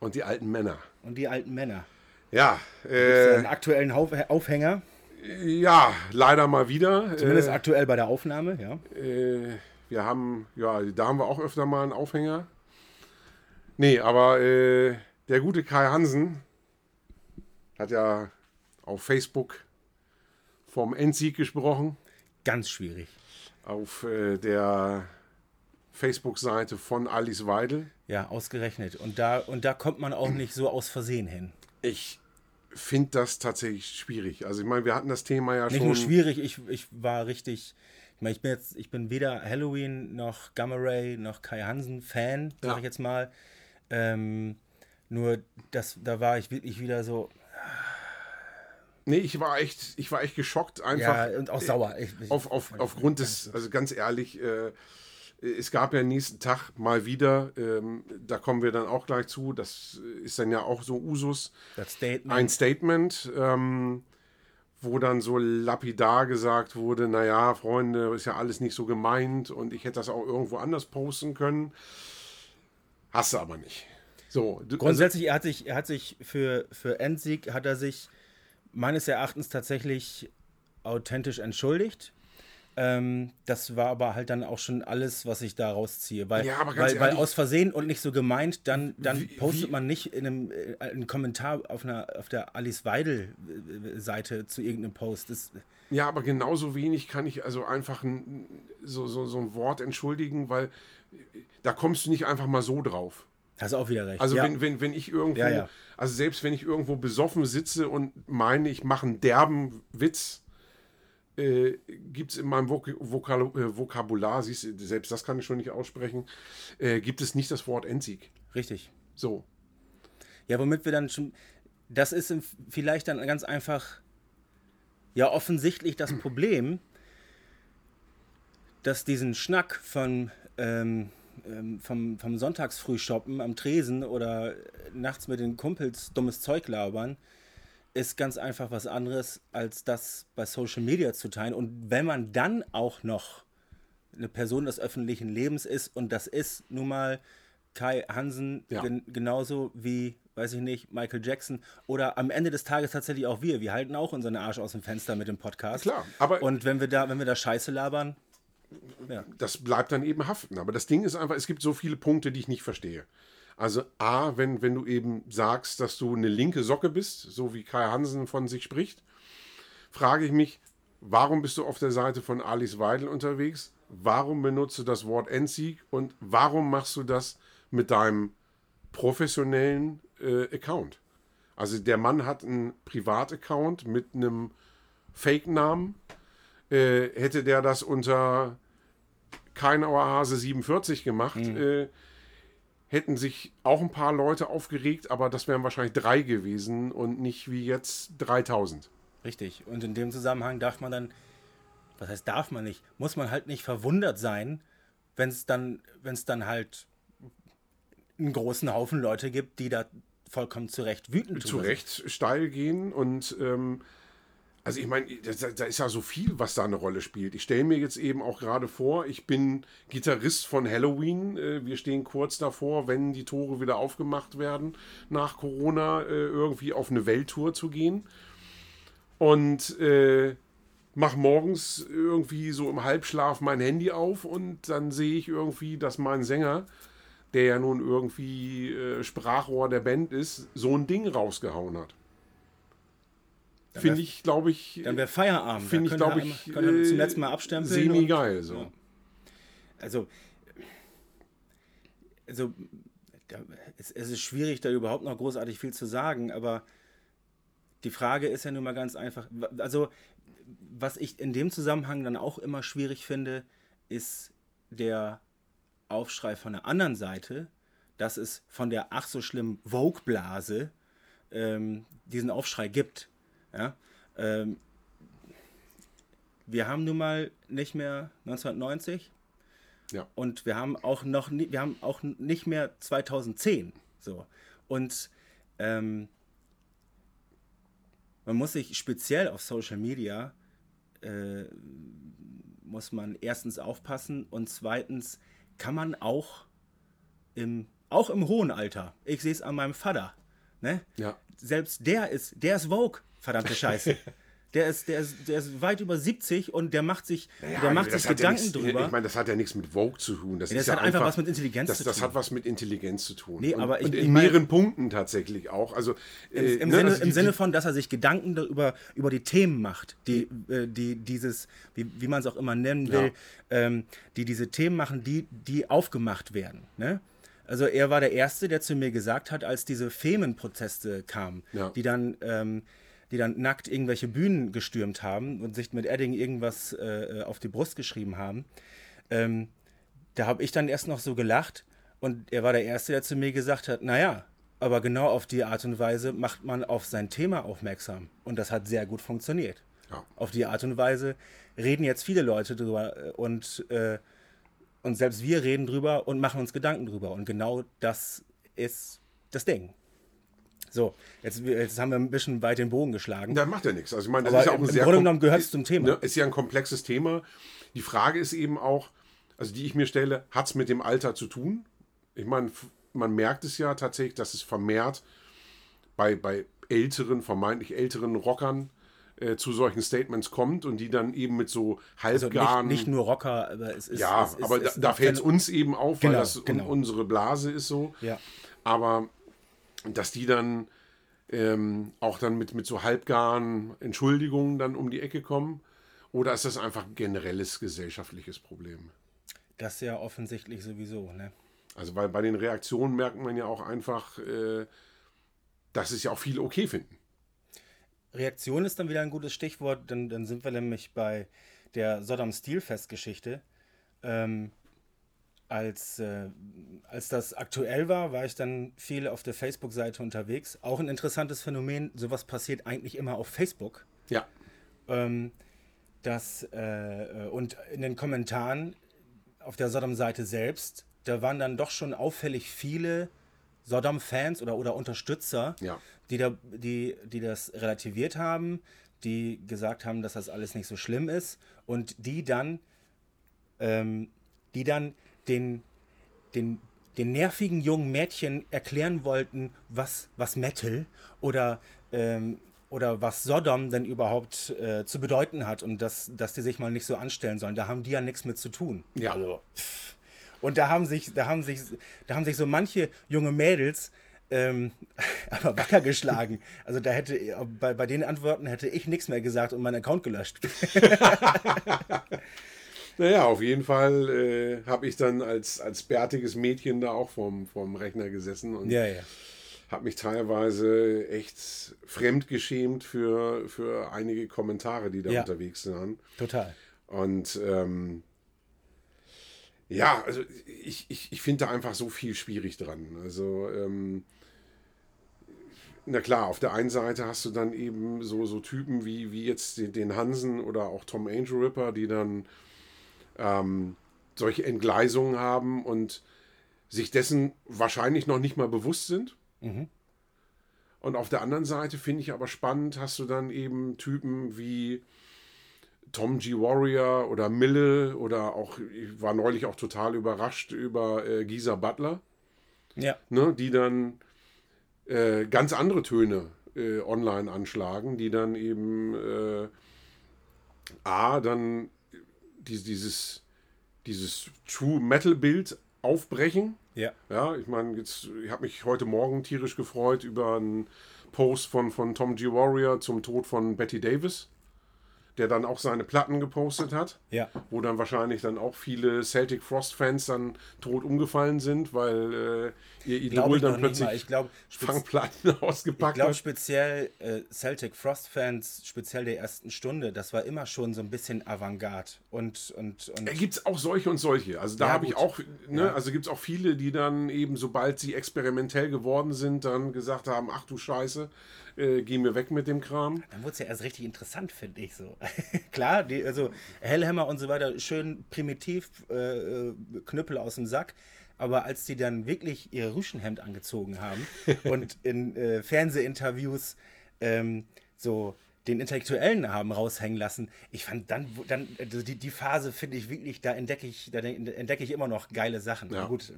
B: und die alten Männer.
A: Und die alten Männer.
B: Ja,
A: Äh, einen aktuellen Aufhänger,
B: ja, leider mal wieder.
A: zumindest
B: Äh,
A: aktuell bei der Aufnahme, ja.
B: äh, wir haben, ja, da haben wir auch öfter mal einen Aufhänger. Nee, aber äh, der gute Kai Hansen hat ja auf Facebook vom Endsieg gesprochen.
A: Ganz schwierig.
B: Auf äh, der Facebook-Seite von Alice Weidel.
A: Ja, ausgerechnet. Und da, und da kommt man auch nicht so aus Versehen hin.
B: Ich finde das tatsächlich schwierig. Also ich meine, wir hatten das Thema ja
A: Nicht
B: schon.
A: nur schwierig, ich, ich war richtig. Ich meine, ich bin jetzt, ich bin weder Halloween noch Gamma Ray noch Kai Hansen Fan, sag
B: Ja.
A: ich jetzt mal. Ähm, nur das, da war ich wirklich wieder so,
B: Nee, ich war echt, ich war echt geschockt einfach.
A: ja, und auch sauer. Ich, ich,
B: auf, auf, aufgrund des, also ganz ehrlich, äh, es gab ja nächsten Tag mal wieder, ähm, da kommen wir dann auch gleich zu, das ist dann ja auch so Usus,
A: Statement.
B: ein Statement, ähm, wo dann so lapidar gesagt wurde, naja, Freunde, ist ja alles nicht so gemeint und ich hätte das auch irgendwo anders posten können. Hast du aber nicht. So, also,
A: Grundsätzlich, er hat sich, er hat sich für, für Endsieg, hat er sich meines Erachtens tatsächlich authentisch entschuldigt. Ähm, das war aber halt dann auch schon alles, was ich da rausziehe. Weil,
B: Ja, aber ganz
A: weil, weil
B: ehrlich-
A: aus Versehen und nicht so gemeint, dann, dann
B: Wie-
A: postet
B: wie-
A: man nicht in einem, äh, einen Kommentar auf, einer, auf der Alice Weidel-Seite zu irgendeinem Post. Das,
B: Ja, aber genauso wenig kann ich also einfach ein, so, so, so ein Wort entschuldigen, weil da kommst du nicht einfach mal so drauf.
A: Hast du auch wieder recht.
B: Also
A: ja.
B: wenn, wenn, wenn ich irgendwo,
A: Ja, ja.
B: also selbst wenn ich irgendwo besoffen sitze und meine, ich mache einen derben Witz, äh, gibt es in meinem Vok Vokal äh, Vokabular, siehst du, selbst das kann ich schon nicht aussprechen, äh, gibt es nicht das Wort Endsieg.
A: Richtig.
B: So.
A: Ja, womit wir dann schon. Das ist vielleicht dann ganz einfach. Ja, offensichtlich das Problem, dass diesen Schnack von, ähm, ähm, vom, vom Sonntagsfrühshoppen am Tresen oder nachts mit den Kumpels dummes Zeug labern, ist ganz einfach was anderes, als das bei Social Media zu teilen. Und wenn man dann auch noch eine Person des öffentlichen Lebens ist und das ist nun mal Kai Hansen
B: Ja.
A: gen genauso wie, weiß ich nicht, Michael Jackson oder am Ende des Tages tatsächlich auch wir. Wir halten auch unseren Arsch aus dem Fenster mit dem Podcast.
B: Klar, aber-
A: und wenn wir da, wenn wir da Scheiße labern,
B: das bleibt dann eben haften. Aber das Ding ist einfach, es gibt so viele Punkte, die ich nicht verstehe. Also A, wenn, wenn du eben sagst, dass du eine linke Socke bist, so wie Kai Hansen von sich spricht, frage ich mich, warum bist du auf der Seite von Alice Weidel unterwegs? Warum benutzt du das Wort Endsieg? Und warum machst du das mit deinem professionellen äh, Account? Also der Mann hat einen Privataccount mit einem Fake-Namen. Äh, hätte der das unter Keinauer Hase 47 gemacht, äh, hätten sich auch ein paar Leute aufgeregt, aber das wären wahrscheinlich drei gewesen und nicht wie jetzt 3000.
A: richtig. Und in dem Zusammenhang darf man dann, was heißt darf man nicht, muss man halt nicht verwundert sein, wenn es dann, wenn es dann halt einen großen Haufen Leute gibt, die da vollkommen zu Recht wütend
B: Zu. Recht steil gehen und ähm, also ich meine, da, ist ja so viel, was da eine Rolle spielt. Ich stelle mir jetzt eben auch gerade vor, ich bin Gitarrist von Halloween. Äh, wir stehen kurz davor, wenn die Tore wieder aufgemacht werden, nach Corona äh, irgendwie auf eine Welttour zu gehen. Und äh, mach morgens irgendwie so im Halbschlaf mein Handy auf und dann sehe ich irgendwie, dass mein Sänger der ja nun irgendwie äh, Sprachrohr der Band ist, so ein Ding rausgehauen hat. Finde ich, glaube ich.
A: Dann wäre Feierabend.
B: Finde ich, glaube ich.
A: wir- können wir zum
B: äh,
A: letzten Mal abstempeln.
B: Semi geil. So.
A: Ja. Also, also es, es ist schwierig, da überhaupt noch großartig viel zu sagen, aber die Frage ist ja nun mal ganz einfach. Also, was ich in dem Zusammenhang dann auch immer schwierig finde, ist der Aufschrei von der anderen Seite, dass es von der ach so schlimmen Vogue-Blase ähm, diesen Aufschrei gibt. Ja? Ähm, wir haben nun mal nicht mehr 1990
B: Ja.
A: und wir haben auch noch nie, wir haben auch nicht mehr 2010 so und ähm, man muss sich speziell auf Social Media äh, muss man erstens aufpassen und zweitens kann man auch im auch im hohen Alter ich sehe es an meinem Vater ne
B: Ja.
A: selbst der ist, der ist Vogue, verdammte Scheiße. Der ist, der, ist, der ist weit über 70 und der macht sich, der macht
B: das
A: sich
B: hat ja
A: Gedanken
B: nichts,
A: drüber.
B: Ich meine, das hat ja nichts mit Vogue zu tun. Das,
A: das
B: ist ja
A: hat einfach was mit Intelligenz
B: das,
A: zu
B: Das
A: tun.
B: hat was mit Intelligenz zu tun.
A: Nee,
B: und,
A: aber ich-
B: und
A: ich
B: in
A: mein-
B: mehreren Punkten tatsächlich auch. Also, äh,
A: Im,
B: ne,
A: Sinne,
B: also
A: Im
B: die-
A: Sinne von, dass er sich Gedanken darüber, über die Themen macht, die, äh, die dieses, wie, wie man es auch immer nennen will, ähm, die diese Themen machen, die, die aufgemacht werden. Ne? Also er war der Erste, der zu mir gesagt hat, als diese Femenproteste kamen,
B: Ja.
A: die dann ähm, die dann nackt irgendwelche Bühnen gestürmt haben und sich mit Edding irgendwas äh, auf die Brust geschrieben haben. Ähm, da habe ich dann erst noch so gelacht und er war der Erste, der zu mir gesagt hat, naja, aber genau auf die Art und Weise macht man auf sein Thema aufmerksam. Und das hat sehr gut funktioniert.
B: Ja.
A: Auf die Art und Weise reden jetzt viele Leute drüber äh, und, äh, und selbst wir reden drüber und machen uns Gedanken drüber. Und genau das ist das Ding. So, jetzt, jetzt haben wir ein bisschen weit den Bogen geschlagen.
B: Da macht ja nichts. Also ich meine, das
A: Aber
B: ist ja auch
A: im
B: ein sehr
A: Grunde genommen gehört's zum Thema.
B: Ne, ist ja ein komplexes Thema. Die Frage ist eben auch, also die ich mir stelle, hat es mit dem Alter zu tun? Ich meine, man merkt es ja tatsächlich, dass es vermehrt bei, bei älteren, vermeintlich älteren Rockern äh, zu solchen Statements kommt und die dann eben mit so
A: also
B: halbgaren...
A: nicht, nicht nur Rocker, aber es ist.
B: ja,
A: es ist,
B: aber da, da fällt es uns eben auf, weil
A: Genau,
B: das un-
A: genau.
B: unsere Blase ist so.
A: Ja.
B: Aber dass die dann ähm, auch dann mit, mit so halbgaren Entschuldigungen dann um die Ecke kommen? Oder ist das einfach ein generelles gesellschaftliches Problem?
A: Das ja offensichtlich sowieso, ne?
B: Also weil bei den Reaktionen merkt man ja auch einfach, äh, dass es ja auch viele okay finden.
A: Reaktion ist dann wieder ein gutes Stichwort, dann, dann sind wir nämlich bei der Sodom Steelfest-Geschichte. Ähm, als, äh, als das aktuell war, war ich dann viel auf der Facebook-Seite unterwegs. Auch ein interessantes Phänomen, sowas passiert eigentlich immer auf Facebook.
B: Ja.
A: Ähm, das, äh, und in den Kommentaren auf der Sodom-Seite selbst, da waren dann doch schon auffällig viele Sodom-Fans oder, oder Unterstützer,
B: Ja.
A: die, da, die, die das relativiert haben, die gesagt haben, dass das alles nicht so schlimm ist und die dann, ähm, die dann den, den, den nervigen jungen Mädchen erklären wollten, was, was Metal oder, ähm, oder was Sodom denn überhaupt äh, zu bedeuten hat und dass, dass die sich mal nicht so anstellen sollen. Da haben die ja nichts mit zu tun.
B: Ja.
A: Also, pff. Und da haben sich, da haben sich, da haben sich so manche junge Mädels ähm, aber wacker geschlagen. Also da hätte bei, bei den Antworten hätte ich nichts mehr gesagt und meinen Account gelöscht.
B: Naja, auf jeden Fall äh, habe ich dann als, als bärtiges Mädchen da auch vorm, vorm Rechner gesessen und
A: ja, ja.
B: habe mich teilweise echt fremdgeschämt für, für einige Kommentare, die da
A: Ja.
B: unterwegs waren.
A: Total.
B: Und ähm, ja, also ich, ich, ich finde da einfach so viel schwierig dran. Also, ähm, na klar, auf der einen Seite hast du dann eben so, so Typen wie, wie jetzt den, Hansen oder auch Tom Angel Ripper, die dann ähm, solche Entgleisungen haben und sich dessen wahrscheinlich noch nicht mal bewusst sind. Und auf der anderen Seite finde ich aber spannend, hast du dann eben Typen wie Tom G. Warrior oder Mille oder auch, ich war neulich auch total überrascht über äh, Gisa Butler,
A: Ja.
B: ne, die dann äh, ganz andere Töne äh, online anschlagen, die dann eben äh, A, dann dies, dieses, dieses True Metal Bild aufbrechen.
A: Ja.
B: Ja, ich meine, jetzt, ich habe mich heute Morgen tierisch gefreut über einen Post von, von Tom G. Warrior zum Tod von Betty Davis, der dann auch seine Platten gepostet hat.
A: Ja.
B: Wo dann wahrscheinlich dann auch viele Celtic Frost-Fans dann tot umgefallen sind, weil äh, ihr
A: Glaube
B: Idol
A: ich
B: dann plötzlich.
A: Ich glaube,
B: Fangplatten
A: Ich
B: ausgepackt
A: glaube
B: hat.
A: speziell äh, Celtic Frost-Fans, speziell der ersten Stunde, das war immer schon so ein bisschen Avantgarde. Und, und, und
B: Da gibt es auch solche und solche. Also da
A: Ja,
B: habe ich auch, ne,
A: Ja.
B: also gibt es auch viele, die dann eben, sobald sie experimentell geworden sind, dann gesagt haben, ach du Scheiße, äh, geh mir weg mit dem Kram.
A: dann wurde es ja erst richtig interessant, finde ich so. Klar, die, also Hellhammer und so weiter, schön primitiv, äh, Knüppel aus dem Sack. Aber als die dann wirklich ihr Rüschenhemd angezogen haben und in äh, Fernsehinterviews ähm, so den Intellektuellen haben raushängen lassen, ich fand dann, dann also die, die Phase finde ich wirklich, da entdecke ich, da entdecke ich immer noch geile Sachen.
B: Ja.
A: Gut,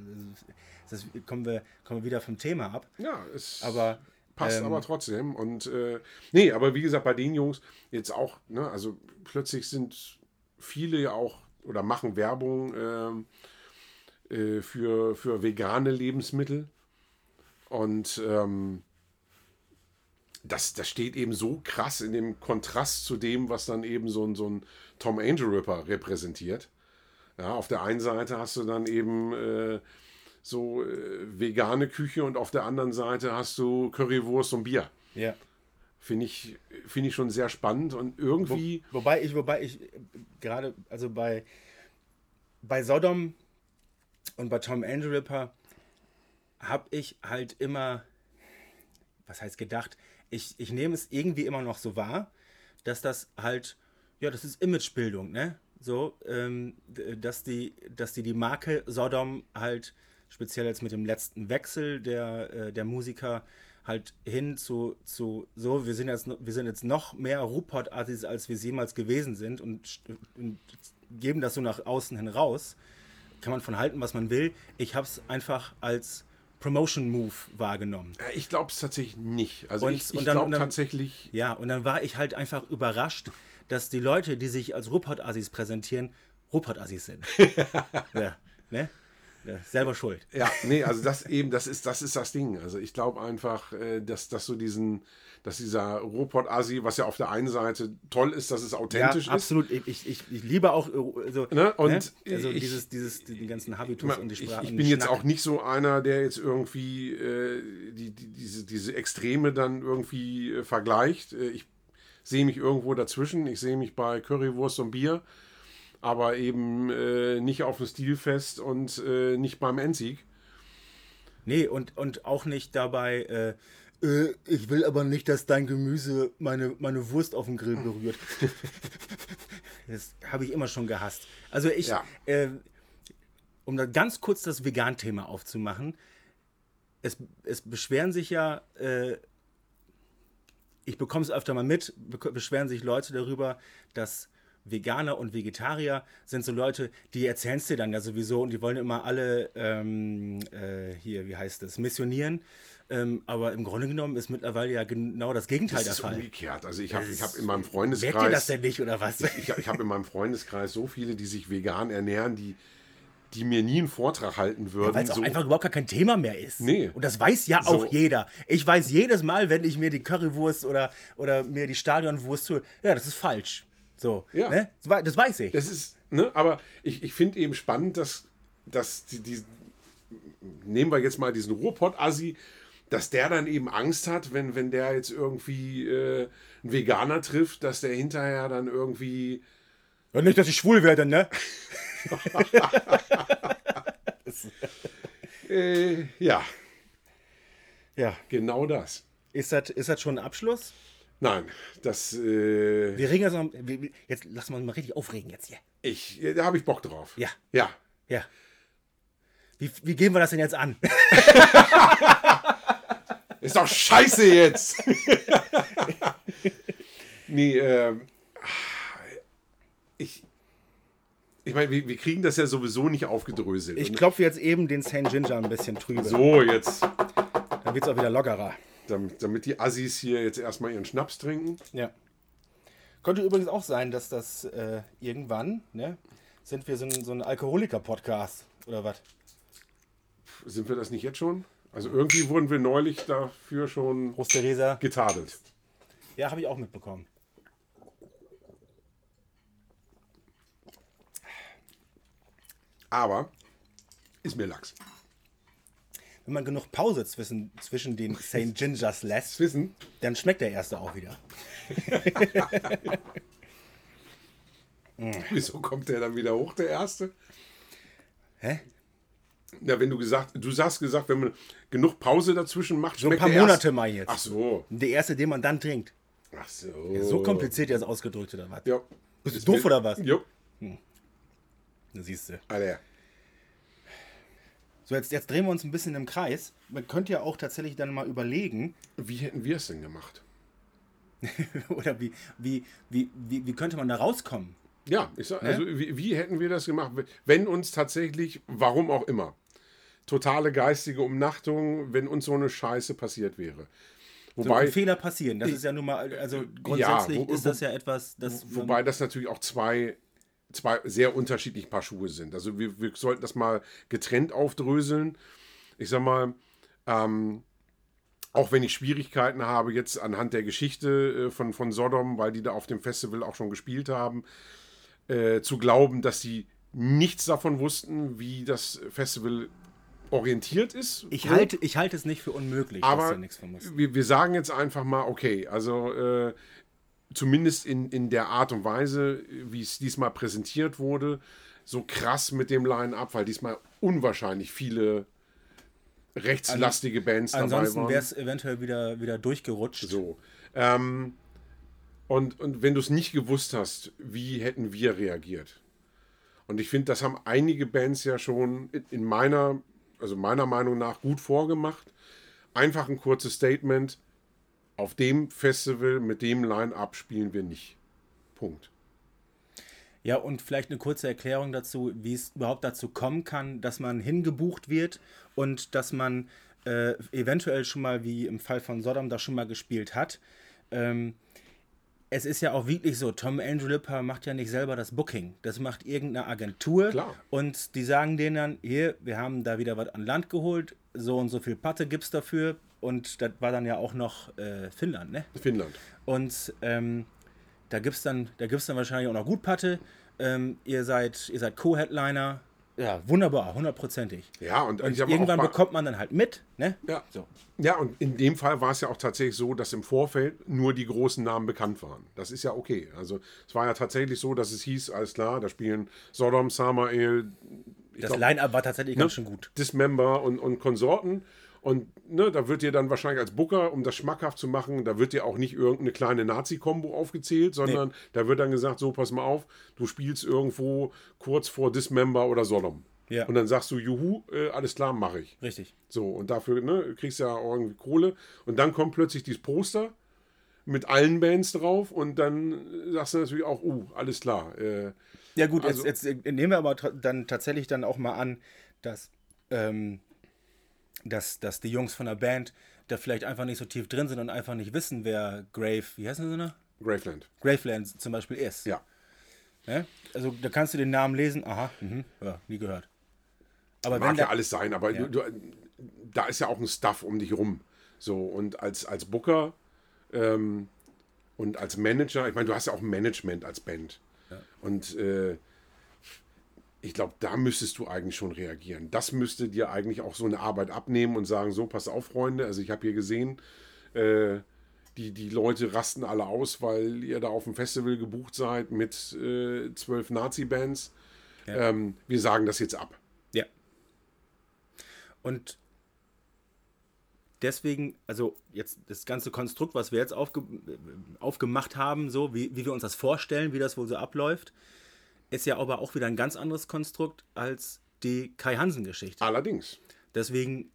A: das kommen wir, kommen wir wieder vom Thema ab.
B: Ja, es
A: Aber
B: passt
A: ähm,
B: aber trotzdem. Und äh, nee, aber wie gesagt, bei den Jungs jetzt auch, ne, also plötzlich sind viele ja auch oder machen Werbung ähm, äh, für, für vegane Lebensmittel. Und ähm, das, das steht eben so krass in dem Kontrast zu dem, was dann eben so ein, so ein Tom Angel Ripper repräsentiert. Ja, auf der einen Seite hast du dann eben äh, so äh, vegane Küche und auf der anderen Seite hast du Currywurst und Bier.
A: ja.
B: Finde ich, finde ich schon sehr spannend und irgendwie.
A: Wobei ich, wobei ich gerade, also bei, bei Sodom und bei Tom Angel Ripper habe ich halt immer, was heißt gedacht, ich, ich nehme es irgendwie immer noch so wahr, dass das halt, ja, das ist Imagebildung, ne? So, ähm, dass die, dass die die Marke Sodom halt, speziell jetzt mit dem letzten Wechsel der, äh, der Musiker, halt hin zu, zu so, wir sind jetzt, wir sind jetzt noch mehr Rupert-Artis, als wir es jemals gewesen sind und, und geben das so nach außen hin raus. Kann man von halten, was man will. Ich habe es einfach als Promotion-Move wahrgenommen.
B: Ja, Ich glaube es tatsächlich nicht. Also
A: Und-
B: ich, ich
A: dann-
B: glaube tatsächlich.
A: Ja, und dann war ich halt einfach überrascht, dass die Leute, die sich als Ruppert-Assis präsentieren, Ruppert-Assis sind. ja, ne? Ja, selber schuld.
B: Ja, nee, also das eben, das ist, das ist das Ding. Also ich glaube einfach, äh, dass, dass so diesen, dass dieser Robot-Asi, was ja auf der einen Seite toll ist, dass es
A: Ja,
B: authentisch ist.
A: absolut. Ich, ich, ich, ich liebe auch äh, so,
B: Ne? Und
A: also
B: ich-
A: dieses, dieses, den ganzen Habitus und die
B: ich,
A: Sprache.
B: ich
A: und
B: bin jetzt
A: Schnack.
B: auch nicht so einer, der jetzt irgendwie äh, die, die, diese, diese Extreme dann irgendwie äh, vergleicht. Äh, ich sehe mich irgendwo dazwischen. Ich sehe mich bei Currywurst und Bier, aber eben äh, nicht auf dem Stilfest und äh, nicht beim Endsieg.
A: Nee, und, und auch nicht dabei, äh, äh, ich will aber nicht, dass dein Gemüse meine, meine Wurst auf dem Grill berührt. das habe ich immer schon gehasst. Also ich,
B: Ja.
A: äh, um da ganz kurz das Vegan-Thema aufzumachen, es, es beschweren sich ja, äh, ich bekomme es öfter mal mit, beschweren sich Leute darüber, dass Veganer und Vegetarier sind so Leute, die erzählen es dir dann ja sowieso und die wollen immer alle ähm, äh, hier, wie heißt es, missionieren. Ähm, aber im Grunde genommen ist mittlerweile ja genau das Gegenteil
B: Das
A: der
B: ist
A: Fall.
B: umgekehrt. Also ich habe hab in
A: Merkt
B: meinem
A: ihr das
B: Freundeskreis,
A: denn nicht oder was?
B: ich, ich habe in meinem Freundeskreis so viele, die sich vegan ernähren, die, die mir nie einen Vortrag halten würden.
A: Weil es auch
B: so,
A: einfach überhaupt gar kein Thema mehr ist.
B: Nee.
A: Und das weiß ja
B: So.
A: auch jeder. Ich weiß jedes Mal, wenn ich mir die Currywurst oder, oder mir die Stadionwurst tue, ja, das ist falsch. So.
B: Ja.
A: Ne? Das wei- Das weiß ich.
B: Das ist, ne, aber ich, ich finde eben spannend, dass, dass die, die, nehmen wir jetzt mal diesen Ruhrpott-Assi, dass der dann eben Angst hat, wenn, wenn der jetzt irgendwie äh, einen Veganer trifft, dass der hinterher dann irgendwie.
A: Ja, nicht, dass ich schwul werde, ne?
B: Äh, ja,
A: Ja.
B: genau das.
A: Ist das, ist das schon ein Abschluss?
B: Nein, das. Äh,
A: Wir regen wir- Jetzt lassen wir uns mal richtig aufregen jetzt hier.
B: ich, da habe ich Bock drauf.
A: Ja.
B: Ja.
A: Ja. Wie, wie gehen wir das denn jetzt an?
B: Ist doch scheiße jetzt! nee, ähm. Ich. Ich meine, wir, wir kriegen das ja sowieso nicht aufgedröselt.
A: Ich klopfe jetzt eben den St. Ginger ein bisschen trübe.
B: so, jetzt.
A: Dann wird es auch wieder lockerer.
B: Damit, damit die Assis hier jetzt erstmal ihren Schnaps trinken.
A: Ja. Könnte übrigens auch sein, dass das äh, irgendwann, ne, sind wir so ein, so ein Alkoholiker-Podcast oder was?
B: sind wir das nicht jetzt schon? Also irgendwie wurden wir neulich dafür schon
A: Prost, Theresa.
B: getadelt.
A: Ja, habe ich auch mitbekommen.
B: Aber ist mir Lachs.
A: Wenn man genug Pause zwischen, zwischen den St. Gingers lässt,
B: Wissen?
A: dann schmeckt der erste auch wieder.
B: Wieso kommt der dann wieder hoch, der erste?
A: Hä?
B: Na, wenn du gesagt, du hast gesagt, wenn man genug Pause dazwischen macht,
A: So ein paar Monate
B: erste.
A: mal jetzt.
B: Ach so.
A: Der erste, den man dann trinkt.
B: Ach so.
A: So kompliziert jetzt ausgedrückt oder was?
B: Ja.
A: Bist du doof oder was?
B: Jo.
A: Da siehst du.
B: Alter.
A: So, jetzt, jetzt drehen wir uns ein bisschen im Kreis. Man könnte ja auch tatsächlich dann mal überlegen,
B: Wie hätten wir es denn gemacht?
A: oder wie, wie, wie, wie, wie könnte man da rauskommen?
B: Ja, ich sag, also wie, wie hätten wir das gemacht, wenn uns tatsächlich, warum auch immer, totale geistige Umnachtung, wenn uns so eine Scheiße passiert wäre.
A: So
B: Wobei,
A: ein Fehler passieren. Das ist ja nun mal, also grundsätzlich
B: wo-
A: ist das ja etwas, das.
B: wobei das natürlich auch zwei, zwei sehr unterschiedliche Paar Schuhe sind. Also wir, wir sollten das mal getrennt aufdröseln. Ich sag mal, ähm, auch wenn ich Schwierigkeiten habe jetzt anhand der Geschichte äh, von, von Sodom, weil die da auf dem Festival auch schon gespielt haben, äh, zu glauben, dass sie nichts davon wussten, wie das Festival orientiert ist.
A: ich, halte, ich halte es nicht für unmöglich, dass
B: Aber
A: da nichts von muss.
B: wir, wir sagen jetzt einfach mal, okay, also äh, zumindest in, in der Art und Weise, wie es diesmal präsentiert wurde, so krass mit dem Line-Up, weil diesmal unwahrscheinlich viele rechtslastige Bands dabei
A: Ansonsten
B: waren.
A: wäre es eventuell wieder, wieder durchgerutscht.
B: So. Ähm, und, und wenn du es nicht gewusst hast, wie hätten wir reagiert? Und ich finde, das haben einige Bands ja schon in- in meiner, also meiner Meinung nach gut vorgemacht. Einfach ein kurzes Statement. Auf dem Festival mit dem Line-Up spielen wir nicht. Punkt.
A: Ja, und vielleicht eine kurze Erklärung dazu, wie es überhaupt dazu kommen kann, dass man hingebucht wird und dass man äh, eventuell schon mal, wie im Fall von Sodom, da schon mal gespielt hat. Ähm, es ist ja auch wirklich so, Tom Andrew Lipper macht ja nicht selber das Booking. Das macht irgendeine Agentur.
B: Klar.
A: Und die sagen denen dann, hier, wir haben da wieder was an Land geholt, so und so viel Patte gibt's dafür. Und das war dann ja auch noch äh, Finnland, ne?
B: Finnland.
A: Und ähm, da gibt es dann, da gibt's dann wahrscheinlich auch noch gut Patte. Ähm, ihr seid, ihr seid Co-Headliner. Ja, wunderbar, hundertprozentig.
B: Ja, und,
A: Und irgendwann bekommt man dann halt mit, ne?
B: Ja.
A: So.
B: Ja, und in dem Fall war es ja auch tatsächlich so, dass im Vorfeld nur die großen Namen bekannt waren. Das ist ja okay. Also es war ja tatsächlich so, dass es hieß, alles klar, da spielen Sodom, Samael, ich
A: Das Line-Up war tatsächlich ganz
B: ne,
A: schön gut.
B: Dismember und, und Konsorten. Und ne, da wird dir dann wahrscheinlich als Booker, um das schmackhaft zu machen, da wird dir auch nicht irgendeine kleine Nazi-Kombo aufgezählt, sondern da wird dann gesagt, so pass mal auf, du spielst irgendwo kurz vor Dismember oder Sodom.
A: Ja.
B: Und dann sagst du, juhu, äh, alles klar, mache ich.
A: Richtig.
B: So, und dafür ne, kriegst du ja auch irgendwie Kohle. Und dann kommt plötzlich dieses Poster mit allen Bands drauf und dann sagst du natürlich auch, uh, alles klar. Äh,
A: Ja gut,
B: Also-
A: jetzt, jetzt nehmen wir aber dann tatsächlich dann auch mal an, dass, ähm, dass, dass die Jungs von der Band da vielleicht einfach nicht so tief drin sind und einfach nicht wissen, wer Grave, wie heißen sie noch?
B: Graveland.
A: Graveland zum Beispiel ist.
B: Ja.
A: Ne? Also da kannst du den Namen lesen, aha, mhm, ja, nie gehört. Aber
B: Mag ja
A: da,
B: alles sein, aber
A: Ja.
B: du, du, da ist ja auch ein Stuff um dich rum. So, und als, als Booker ähm, und als Manager, ich meine, du hast ja auch ein Management als Band. Und äh, ich glaube, da müsstest du eigentlich schon reagieren. Das müsste dir eigentlich auch so eine Arbeit abnehmen und sagen, so, pass auf, Freunde, also ich habe hier gesehen, äh, die, die Leute rasten alle aus, weil ihr da auf dem Festival gebucht seid mit äh, zwölf Nazi-Bands. Ähm, wir sagen das jetzt ab.
A: Ja. Und deswegen, also jetzt das ganze Konstrukt, was wir jetzt aufge, aufgemacht haben, so wie, wie wir uns das vorstellen, wie das wohl so abläuft, ist ja aber auch wieder ein ganz anderes Konstrukt als die Kai Hansen-Geschichte.
B: Allerdings.
A: Deswegen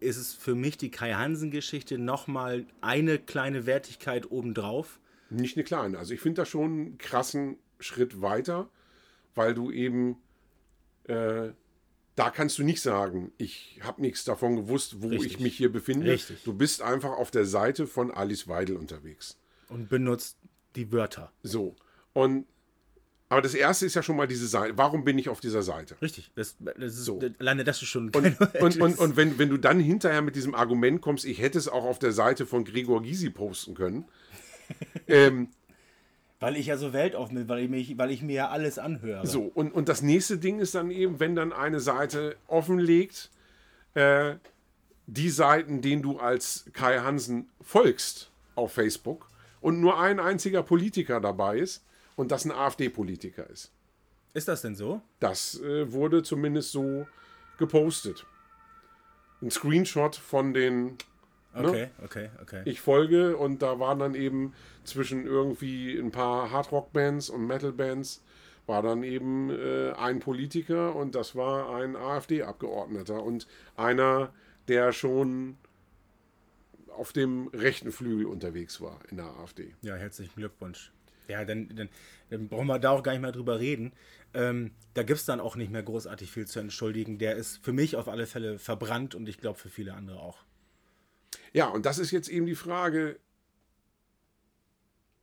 A: ist es für mich die Kai Hansen-Geschichte nochmal eine kleine Wertigkeit obendrauf.
B: Nicht eine kleine. Also ich finde das schon einen krassen Schritt weiter, weil du eben, äh, da kannst du nicht sagen, ich habe nichts davon gewusst, wo
A: Richtig.
B: ich mich hier befinde.
A: Richtig.
B: Du bist einfach auf der Seite von Alice Weidel unterwegs.
A: Und benutzt die Wörter.
B: So. Und Aber das erste ist ja schon mal diese Seite. Warum bin ich auf dieser Seite?
A: Richtig. Das, das ist,
B: So.
A: Alleine das ist schon
B: Und, und, und, und wenn, wenn du dann hinterher mit diesem Argument kommst, ich hätte es auch auf der Seite von Gregor Gysi posten können, ähm,
A: Weil ich ja so weltoffen bin, weil ich, mich, weil ich mir ja alles anhöre.
B: So, und, und das nächste Ding ist dann eben, wenn dann eine Seite offenlegt, äh, die Seiten, denen du als Kai Hansen folgst auf Facebook und nur ein einziger Politiker dabei ist und das ein AfD-Politiker ist.
A: Ist das denn so?
B: Das äh, wurde zumindest so gepostet. Ein Screenshot von den
A: Okay, okay, okay.
B: ich folge und da waren dann eben zwischen irgendwie ein paar Hardrock-Bands und Metal-Bands war dann eben äh, ein Politiker und das war ein AfD-Abgeordneter und einer, der schon auf dem rechten Flügel unterwegs war in der AfD.
A: Ja, herzlichen Glückwunsch. Ja, dann, dann, dann brauchen wir da auch gar nicht mehr drüber reden. Ähm, da gibt es dann auch nicht mehr großartig viel zu entschuldigen. Der ist für mich auf alle Fälle verbrannt und ich glaube für viele andere auch.
B: Ja, und das ist jetzt eben die Frage,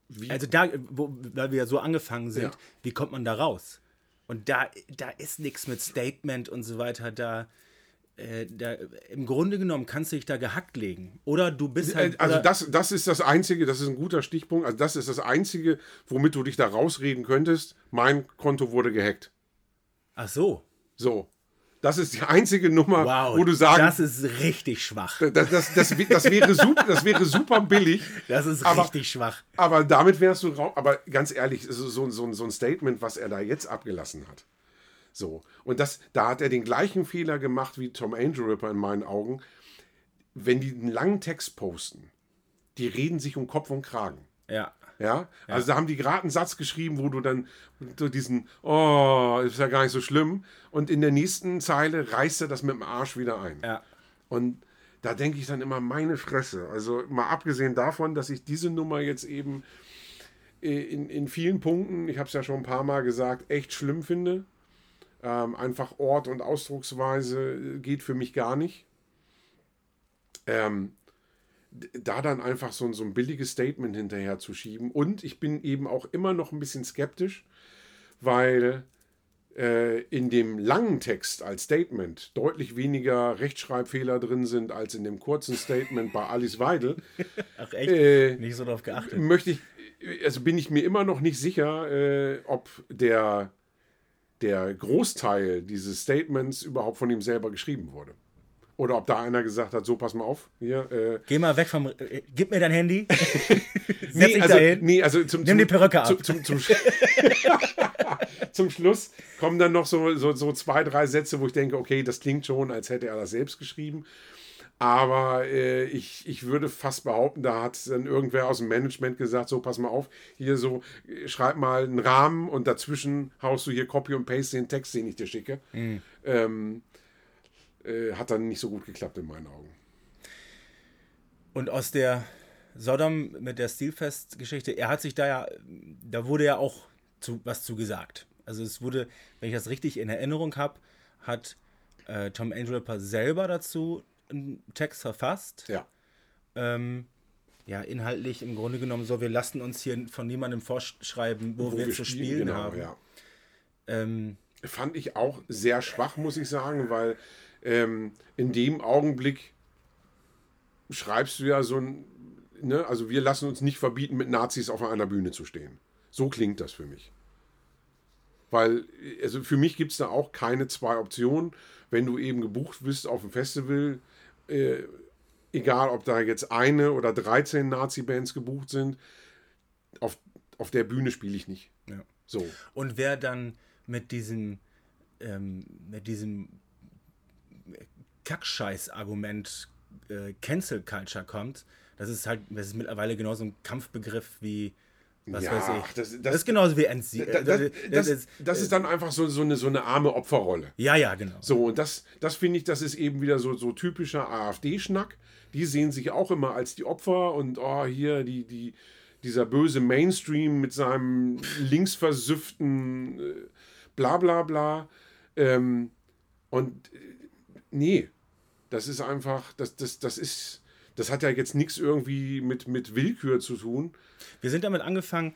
B: wie
A: Also da, wo, weil wir ja so angefangen sind,
B: Ja.
A: wie kommt man da raus? Und da, da ist nichts mit Statement und so weiter. Da, äh, da, im Grunde genommen kannst du dich da gehackt legen. Oder du bist halt.
B: Also das, das ist das Einzige, das ist ein guter Stichpunkt, also das ist das Einzige, womit du dich da rausreden könntest. Mein Konto wurde gehackt.
A: Ach so.
B: So. Das ist die einzige Nummer,
A: Wow.
B: wo du sagen,
A: das ist richtig schwach.
B: das, das, das, das, wäre super, das wäre super billig.
A: Das ist
B: aber,
A: richtig schwach.
B: Aber damit wärst du raus. Aber ganz ehrlich, so, so, so ein Statement, was er da jetzt abgelassen hat. So. Und das, da hat er den gleichen Fehler gemacht wie Tom Angel Ripper in meinen Augen. Wenn die einen langen Text posten, die reden sich um Kopf und Kragen.
A: Ja.
B: Ja, also da haben die gerade einen Satz geschrieben, wo du dann so diesen, oh, ist ja gar nicht so schlimm. Und in der nächsten Zeile reißt er das mit dem Arsch wieder ein.
A: Ja.
B: Und da denke ich dann immer, meine Fresse. Also mal abgesehen davon, dass ich diese Nummer jetzt eben äh, in, in vielen Punkten, ich habe es ja schon ein paar Mal gesagt, echt schlimm finde. Ähm, einfach Ort und Ausdrucksweise äh, geht für mich gar nicht. Ähm, da dann einfach so, ein- so ein billiges Statement hinterher zu schieben. Und ich bin eben auch immer noch ein bisschen skeptisch, weil äh, in dem langen Text als Statement deutlich weniger Rechtschreibfehler drin sind als in dem kurzen Statement bei Alice Weidel,
A: Ach echt?
B: Äh,
A: Nicht so darauf geachtet.
B: möchte ich, also bin ich mir immer noch nicht sicher, äh, ob der, der Großteil dieses Statements überhaupt von ihm selber geschrieben wurde. Oder ob da einer gesagt hat, so pass mal auf, hier. Äh,
A: Geh mal weg vom. Äh, gib mir dein Handy.
B: Nee, also, nee, also zum,
A: Nimm
B: zum,
A: die Perücke ab.
B: Zum, zum, zum, zum Schluss kommen dann noch so, so, so zwei, drei Sätze, wo ich denke, okay, das klingt schon, als hätte er das selbst geschrieben. Aber äh, ich, ich würde fast behaupten, da hat dann irgendwer aus dem Management gesagt, so pass mal auf, hier so, äh, schreib mal einen Rahmen und dazwischen haust du hier Copy und Paste den Text, den ich dir schicke.
A: Mhm.
B: Ähm, äh, hat dann nicht so gut geklappt in meinen Augen.
A: Und aus der Sodom mit der Stilfest-Geschichte, er hat sich da ja, da wurde ja auch zu, was zu gesagt. Also es wurde, wenn ich das richtig in Erinnerung habe, hat äh, Tom Angelipper selber dazu einen Text verfasst.
B: Ja.
A: Ähm, ja, inhaltlich im Grunde genommen so, wir lassen uns hier von niemandem vorschreiben, wo, wir, zu spielen haben.
B: genau, ja.
A: Ähm,
B: fand ich auch sehr schwach, muss ich sagen, weil ähm, in dem Augenblick schreibst du ja so ein, ne, also wir lassen uns nicht verbieten, mit Nazis auf einer Bühne zu stehen. So klingt das für mich. Weil, also für mich gibt es da auch keine zwei Optionen. Wenn du eben gebucht bist auf ein Festival, äh, egal ob da jetzt eine oder 13 Nazi-Bands gebucht sind, auf, auf der Bühne spiele ich nicht.
A: ja.
B: So.
A: Und wer dann mit diesem, ähm, mit diesem Kackscheiß-Argument äh, Cancel Culture kommt, das ist halt, das ist mittlerweile genauso ein Kampfbegriff wie, was
B: Ja,
A: weiß ich.
B: das-
A: Das,
B: das-
A: ist genauso wie NC.
B: Da- da- das, das ist dann einfach so, so, eine, so eine arme Opferrolle.
A: ja, ja, genau.
B: So, und das, das finde ich, das ist eben wieder so, so typischer AfD-Schnack. Die sehen sich auch immer als die Opfer und oh, hier die, die, dieser böse Mainstream mit seinem linksversüfften äh, bla bla bla. Ähm, und äh, nee, das ist einfach, das, das, das ist, das hat ja jetzt nichts irgendwie mit, mit Willkür zu tun.
A: Wir sind damit angefangen,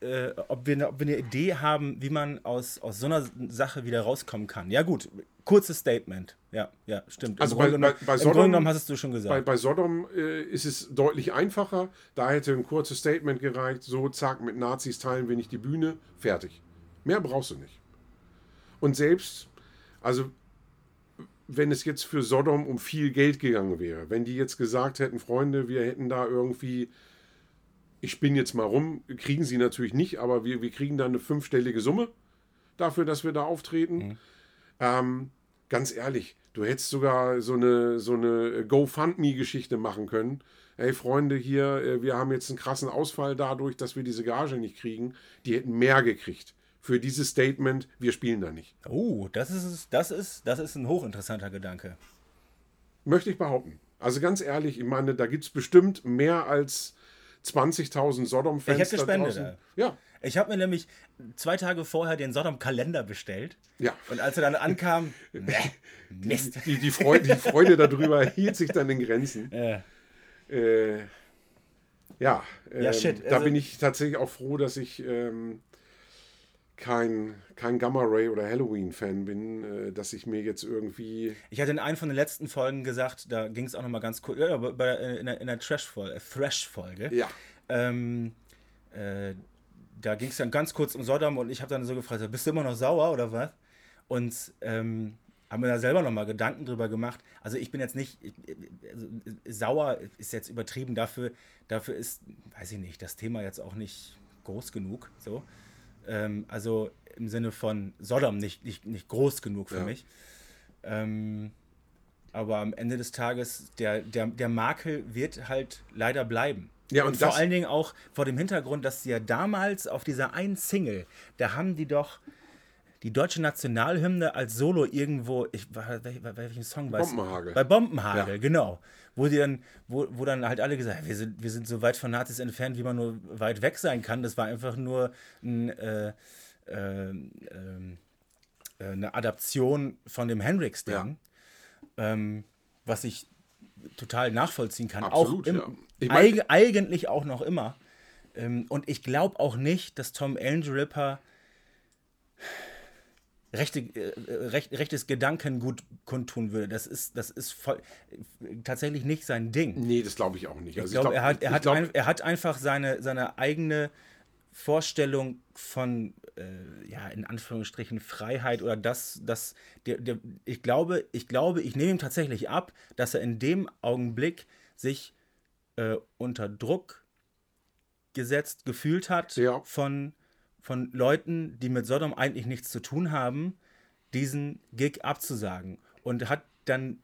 A: äh, ob, wir, ob wir eine Idee haben, wie man aus, aus so einer Sache wieder rauskommen kann. Ja, gut, kurzes Statement. Ja, ja, stimmt.
B: Also bei, bei, bei Sodom,
A: Grunde genommen hast du schon gesagt.
B: Bei, bei Sodom äh, ist es deutlich einfacher. Da hätte ein kurzes Statement gereicht. So, zack, mit Nazis teilen wir nicht die Bühne. Fertig. Mehr brauchst du nicht. Und selbst, also wenn es jetzt für Sodom um viel Geld gegangen wäre, wenn die jetzt gesagt hätten, Freunde, wir hätten da irgendwie, ich spinne jetzt mal rum, kriegen sie natürlich nicht, aber wir, wir kriegen da eine fünfstellige Summe dafür, dass wir da auftreten. Mhm. Ähm, ganz ehrlich, du hättest sogar so eine, so eine GoFundMe-Geschichte machen können. Hey Freunde, hier, äh, wir haben jetzt einen krassen Ausfall dadurch, dass wir diese Gage nicht kriegen. Die hätten mehr gekriegt für dieses Statement, wir spielen da nicht.
A: Oh, das ist, das ist, das ist ein hochinteressanter Gedanke.
B: Möchte ich behaupten. Also ganz ehrlich, ich meine, da gibt es bestimmt mehr als 20.000 Sodom-Fans.
A: Ich hätte gespendet. Ja. Ich habe mir nämlich zwei Tage vorher den Sodom-Kalender bestellt.
B: Ja.
A: Und als er dann ankam, ne,
B: Mist. Die, die, Freude, die Freude darüber hielt sich dann in Grenzen. Ja. Äh, ja, ähm, ja shit. da also, bin ich tatsächlich auch froh, dass ich ähm, kein, kein Gamma Ray oder Halloween-Fan bin, äh, dass ich mir jetzt irgendwie.
A: Ich hatte in einer von den letzten Folgen gesagt, da ging es auch nochmal ganz kurz, ja, bei, in der, in der Trash-Folge, äh, Thrash-Folge.
B: Ja.
A: Ähm, äh, da ging es dann ganz kurz um Sodom und ich habe dann so gefragt, bist du immer noch sauer oder was? Und ähm, haben mir da selber nochmal Gedanken drüber gemacht. Also ich bin jetzt nicht, also, sauer ist jetzt übertrieben, dafür, dafür ist, weiß ich nicht, das Thema jetzt auch nicht groß genug. So. Ähm, also im Sinne von Sodom nicht, nicht, nicht groß genug für ja. mich. Ähm, aber am Ende des Tages, der, der, der Makel wird halt leider bleiben. Ja, und, und vor allen Dingen auch vor dem Hintergrund, dass sie ja damals auf dieser einen Single, da haben die doch die deutsche Nationalhymne als Solo irgendwo, ich bei welchem Song
B: war Bombenhagel.
A: Bei Bombenhagel, ja. genau. Wo die dann, wo, wo dann halt alle gesagt haben, wir sind, wir sind so weit von Nazis entfernt, wie man nur weit weg sein kann. Das war einfach nur ein, äh, äh, äh, eine Adaption von dem Hendrix-Ding. Ja. Ähm, was ich total nachvollziehen kann.
B: Absolut,
A: auch im,
B: ja.
A: ich mein, eigentlich auch noch immer. Ähm, und ich glaube auch nicht, dass Tom Angel Ripper rechte, äh, recht, rechtes Gedankengut kundtun würde. Das ist, das ist voll, tatsächlich nicht sein Ding.
B: Nee, das glaube ich auch nicht.
A: Also ich glaube, er, hat, er, hat glaub, ein, er hat einfach seine, seine eigene Vorstellung von, äh, ja, in Anführungsstrichen Freiheit oder das, das, der, der, ich glaube, ich glaube, ich nehme ihm tatsächlich ab, dass er in dem Augenblick sich äh, unter Druck gesetzt gefühlt hat
B: ja.
A: von von Leuten, die mit Sodom eigentlich nichts zu tun haben, diesen Gig abzusagen und hat dann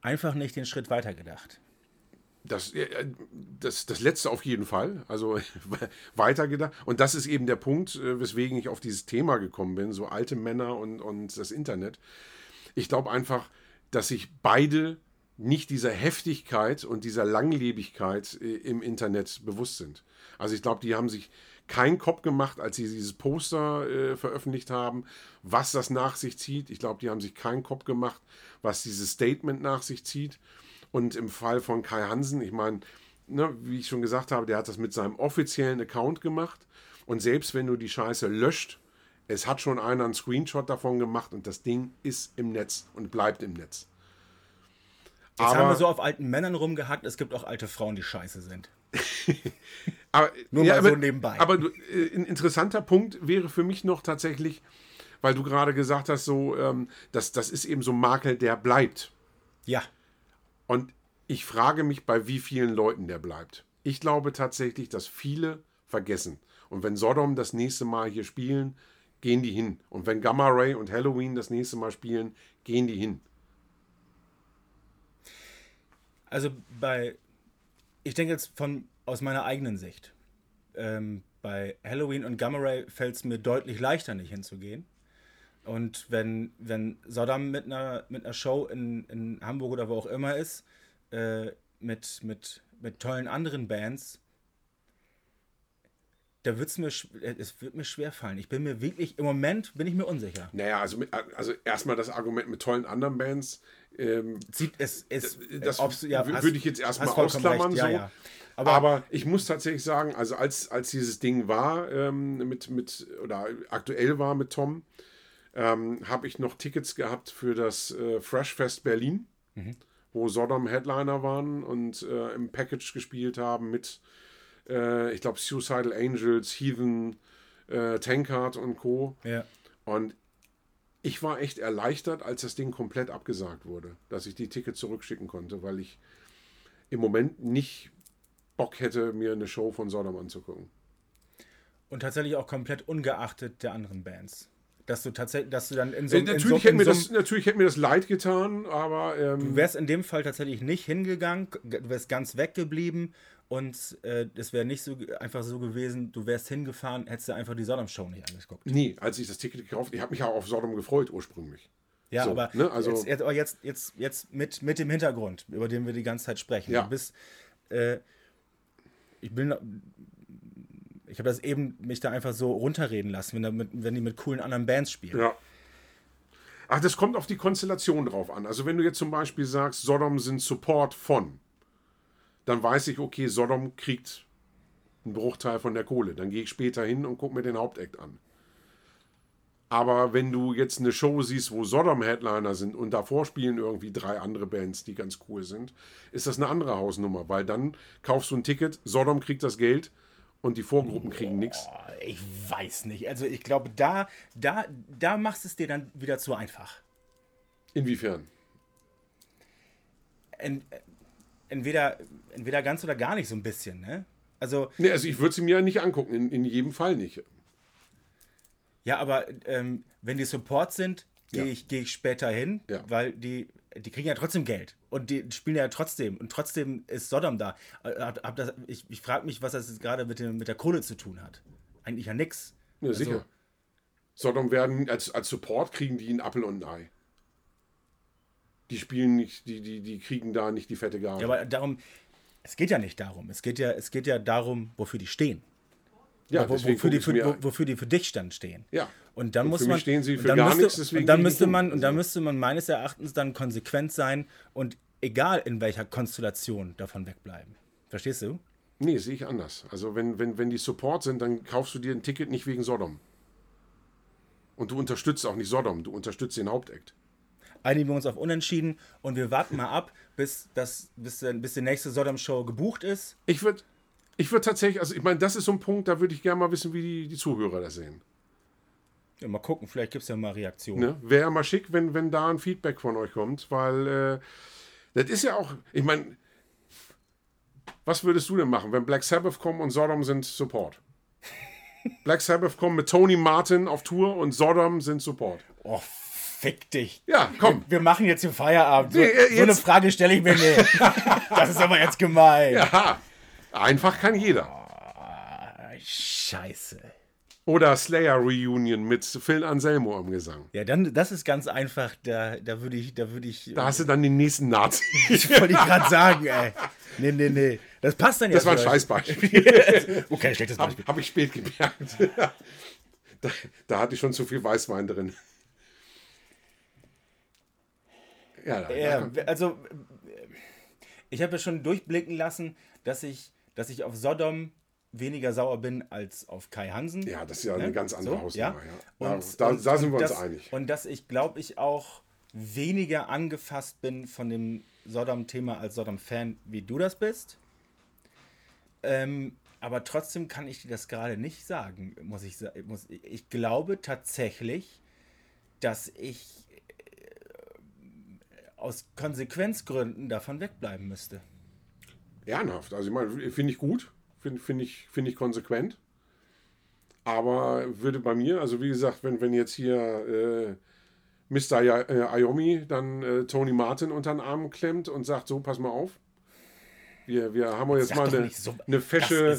A: einfach nicht den Schritt weitergedacht.
B: Das, das, das letzte auf jeden Fall, also weitergedacht. Und das ist eben der Punkt, äh, weswegen ich auf dieses Thema gekommen bin, so alte Männer und, und das Internet. Ich glaube einfach, dass sich beide nicht dieser Heftigkeit und dieser Langlebigkeit äh, im Internet bewusst sind. Also ich glaube, die haben sich keinen Kopf gemacht, als sie dieses Poster äh, veröffentlicht haben, was das nach sich zieht. Ich glaube, die haben sich keinen Kopf gemacht, was dieses Statement nach sich zieht. Und im Fall von Kai Hansen, ich meine, ne, wie ich schon gesagt habe, der hat das mit seinem offiziellen Account gemacht. Und selbst wenn du die Scheiße löscht, es hat schon einer einen Screenshot davon gemacht und das Ding ist im Netz und bleibt im Netz.
A: Jetzt Aber, haben wir so auf alten Männern rumgehackt, es gibt auch alte Frauen, die scheiße sind.
B: aber,
A: Nur ja, mal so nebenbei.
B: Aber äh, ein interessanter Punkt wäre für mich noch tatsächlich, weil du gerade gesagt hast, so, ähm, das, das ist eben so ein Makel, der bleibt.
A: Ja.
B: Und ich frage mich, bei wie vielen Leuten der bleibt. Ich glaube tatsächlich, dass viele vergessen. Und wenn Sodom das nächste Mal hier spielen, gehen die hin. Und wenn Gamma Ray und Halloween das nächste Mal spielen, gehen die hin.
A: Also bei ich denke jetzt von aus meiner eigenen Sicht. Ähm, bei Halloween und Gamma Ray fällt es mir deutlich leichter, nicht hinzugehen. Und wenn, wenn Sodom mit einer, mit einer Show in, in Hamburg oder wo auch immer ist, äh, mit, mit, mit tollen anderen Bands, da wird's mir, es wird mir schwer fallen. Ich bin mir wirklich, im Moment bin ich mir unsicher.
B: Naja, also, mit, also erstmal das Argument mit tollen anderen Bands. Ähm,
A: Sieht es, es
B: das ja, würde ich jetzt erstmal ausklammern.
A: Ja, ja. Aber,
B: Aber ich muss tatsächlich sagen, also als, als dieses Ding war, ähm, mit, mit, oder aktuell war mit Tom, ähm, habe ich noch Tickets gehabt für das äh, Fresh Fest Berlin, wo Sodom Headliner waren und äh, im Package gespielt haben mit, äh, ich glaube, Suicidal Angels, Heathen, äh, Tankard und Co.
A: ja.
B: Und ich war echt erleichtert, als das Ding komplett abgesagt wurde, dass ich die Tickets zurückschicken konnte, weil ich im Moment nicht Bock hätte, mir eine Show von Sodom anzugucken.
A: Und tatsächlich auch komplett ungeachtet der anderen Bands. Dass du tatsächlich, dass du dann in so,
B: Äh,
A: in so,
B: natürlich, hätte
A: in
B: mir
A: so
B: das, natürlich hätte mir das leid getan, aber
A: Du
B: ähm,
A: wärst in dem Fall tatsächlich nicht hingegangen, du wärst ganz weggeblieben und äh, es wäre nicht so einfach so gewesen, du wärst hingefahren, hättest du einfach die Sodom-Show nicht angeguckt.
B: nie, als ich das Ticket gekauft ich habe mich ja auf Sodom gefreut ursprünglich.
A: Ja,
B: So,
A: aber,
B: ne, also-
A: jetzt, jetzt, jetzt, jetzt, mit, mit dem Hintergrund, über den wir die ganze Zeit sprechen.
B: Ja.
A: Du bist, äh, ich bin, ich habe das eben mich da einfach so runterreden lassen, wenn, da mit, wenn die mit coolen anderen Bands spielen.
B: Ja. Ach, das kommt auf die Konstellation drauf an. Also wenn du jetzt zum Beispiel sagst, Sodom sind Support von, dann weiß ich, okay, Sodom kriegt einen Bruchteil von der Kohle. Dann gehe ich später hin und gucke mir den Hauptakt an. Aber wenn du jetzt eine Show siehst, wo Sodom Headliner sind und davor spielen irgendwie drei andere Bands, die ganz cool sind, ist das eine andere Hausnummer, weil dann kaufst du ein Ticket, Sodom kriegt das Geld und die Vorgruppen kriegen nichts.
A: Ich weiß nicht. Also ich glaube, da, da, da machst es dir dann wieder zu einfach.
B: Inwiefern?
A: En, entweder, entweder ganz oder gar nicht so ein bisschen, ne? Also,
B: Nee, also ich würde sie mir ja nicht angucken, in, in jedem Fall nicht.
A: ja, aber ähm, wenn die Support sind, gehe
B: Ja.
A: ich, geh ich später hin,
B: Ja.
A: weil die, die kriegen ja trotzdem Geld. Und die spielen ja trotzdem. Und trotzdem ist Sodom da. Äh, Hab, hab das, ich ich frage mich, was das jetzt gerade mit, dem, mit der Kohle zu tun hat. Eigentlich ja nix.
B: Ja,
A: Also-
B: sicher. Sodom werden als, als Support kriegen die einen Appel und ein Ei. Die spielen nicht, die, die, die kriegen da nicht die fette Gage.
A: Ja, aber darum, es geht ja nicht darum. Es geht ja, es geht ja darum, wofür die stehen.
B: Ja,
A: wo, wofür, die für, wo, wofür die für dich dann stehen.
B: Ja.
A: Und dann
B: Und
A: muss man.
B: stehen sie für
A: dann
B: gar
A: müsste,
B: nichts, deswegen
A: Und dann müsste man, und dann
B: Also-
A: müsste man meines Erachtens dann konsequent sein und egal in welcher Konstellation davon wegbleiben. Verstehst du?
B: Nee, sehe ich anders. Also wenn, wenn, wenn die Support sind, dann kaufst du dir ein Ticket nicht wegen Sodom. Und du unterstützt auch nicht Sodom, du unterstützt den Hauptakt.
A: Einigen wir uns auf Unentschieden und wir warten mal ab, bis, das, bis, bis die nächste Sodom-Show gebucht ist.
B: Ich würde ich würd tatsächlich, also ich meine, das ist so ein Punkt, da würde ich gerne mal wissen, wie die, die Zuhörer das sehen.
A: Ja, mal gucken, vielleicht gibt es ja mal Reaktionen.
B: Ne? Wäre ja mal schick, wenn, wenn da ein Feedback von euch kommt, weil äh, das ist ja auch, ich meine, was würdest du denn machen, wenn Black Sabbath kommen und Sodom sind Support? Black Sabbath kommen mit Tony Martin auf Tour und Sodom sind Support.
A: Oh, fick dich.
B: Ja, komm.
A: Wir machen jetzt hier Feierabend. So,
B: Nee, äh,
A: so eine
B: jetzt-
A: Frage stelle ich mir nicht. Das ist aber jetzt gemein.
B: Aha. Einfach kann jeder.
A: Scheiße.
B: Oder Slayer Reunion mit Phil Anselmo am Gesang.
A: Ja, dann, das ist ganz einfach. Da, da würde ich, da würde ich,
B: Da hast du dann den nächsten Nazi.
A: ich wollte ich gerade sagen, ey. Nee, nee, nee. Das passt dann ja.
B: Das war ein. Scheißbeispiel.
A: Okay, schlechtes Beispiel.
B: Habe hab ich spät gemerkt. da, da hatte ich schon zu viel Weißwein drin. Ja, da,
A: Ja, also äh, ich habe ja schon durchblicken lassen, dass ich, dass ich auf Sodom weniger sauer bin als auf Kai Hansen.
B: ja, das ist ja eine ganz andere Hausnummer. Ja. Da,
A: Und,
B: da,
A: und,
B: da sind wir
A: und
B: uns
A: das,
B: einig.
A: Und dass ich, glaube ich, auch weniger angefasst bin von dem Sodom-Thema als Sodom-Fan, wie du das bist. Ähm, aber trotzdem kann ich dir das gerade nicht sagen, muss ich sagen. Ich glaube tatsächlich, dass ich aus Konsequenzgründen davon wegbleiben müsste.
B: Ehrenhaft. Also ich meine, finde ich gut. Finde find ich, find ich konsequent. Aber würde bei mir, also wie gesagt, wenn, wenn jetzt hier äh, Mr. Äh, Ayomi dann äh, Tony Martin unter den Arm klemmt und sagt, so, pass mal auf. Wir, wir haben jetzt mal eine,
A: so-
B: eine fesche.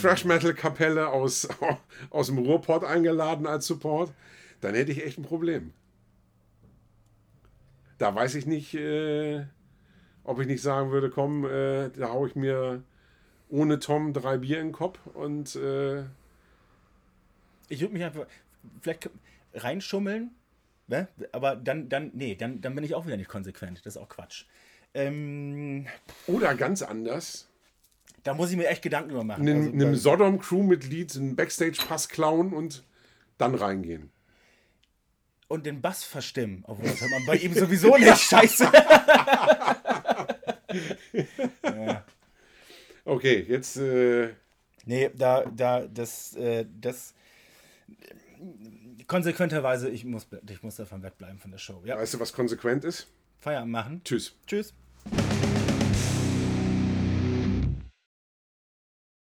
B: Thrash Metal Kapelle aus, aus dem Ruhrpott eingeladen als Support. Dann hätte ich echt ein Problem. Da weiß ich nicht, äh, ob ich nicht sagen würde, komm, äh, da haue ich mir ohne Tom drei Bier in den Kopf und äh,
A: Ich würde mich einfach vielleicht reinschummeln, ne? aber dann, dann, nee, dann, dann bin ich auch wieder nicht konsequent. Das ist auch Quatsch. Ähm,
B: oder ganz anders,
A: Da muss ich mir echt Gedanken über machen.
B: einem,
A: Also,
B: Sodom-Crew-Mitglied einen Backstage-Pass klauen und dann reingehen.
A: Und den Bass verstimmen. Obwohl, das hört man bei ihm sowieso nicht. Scheiße.
B: Okay, jetzt äh,
A: Nee, da, da, das, äh, das. Konsequenterweise, ich muss, ich muss davon wegbleiben von der Show. Ja,
B: weißt du, was konsequent ist?
A: Feierabend machen.
B: Tschüss.
A: Tschüss.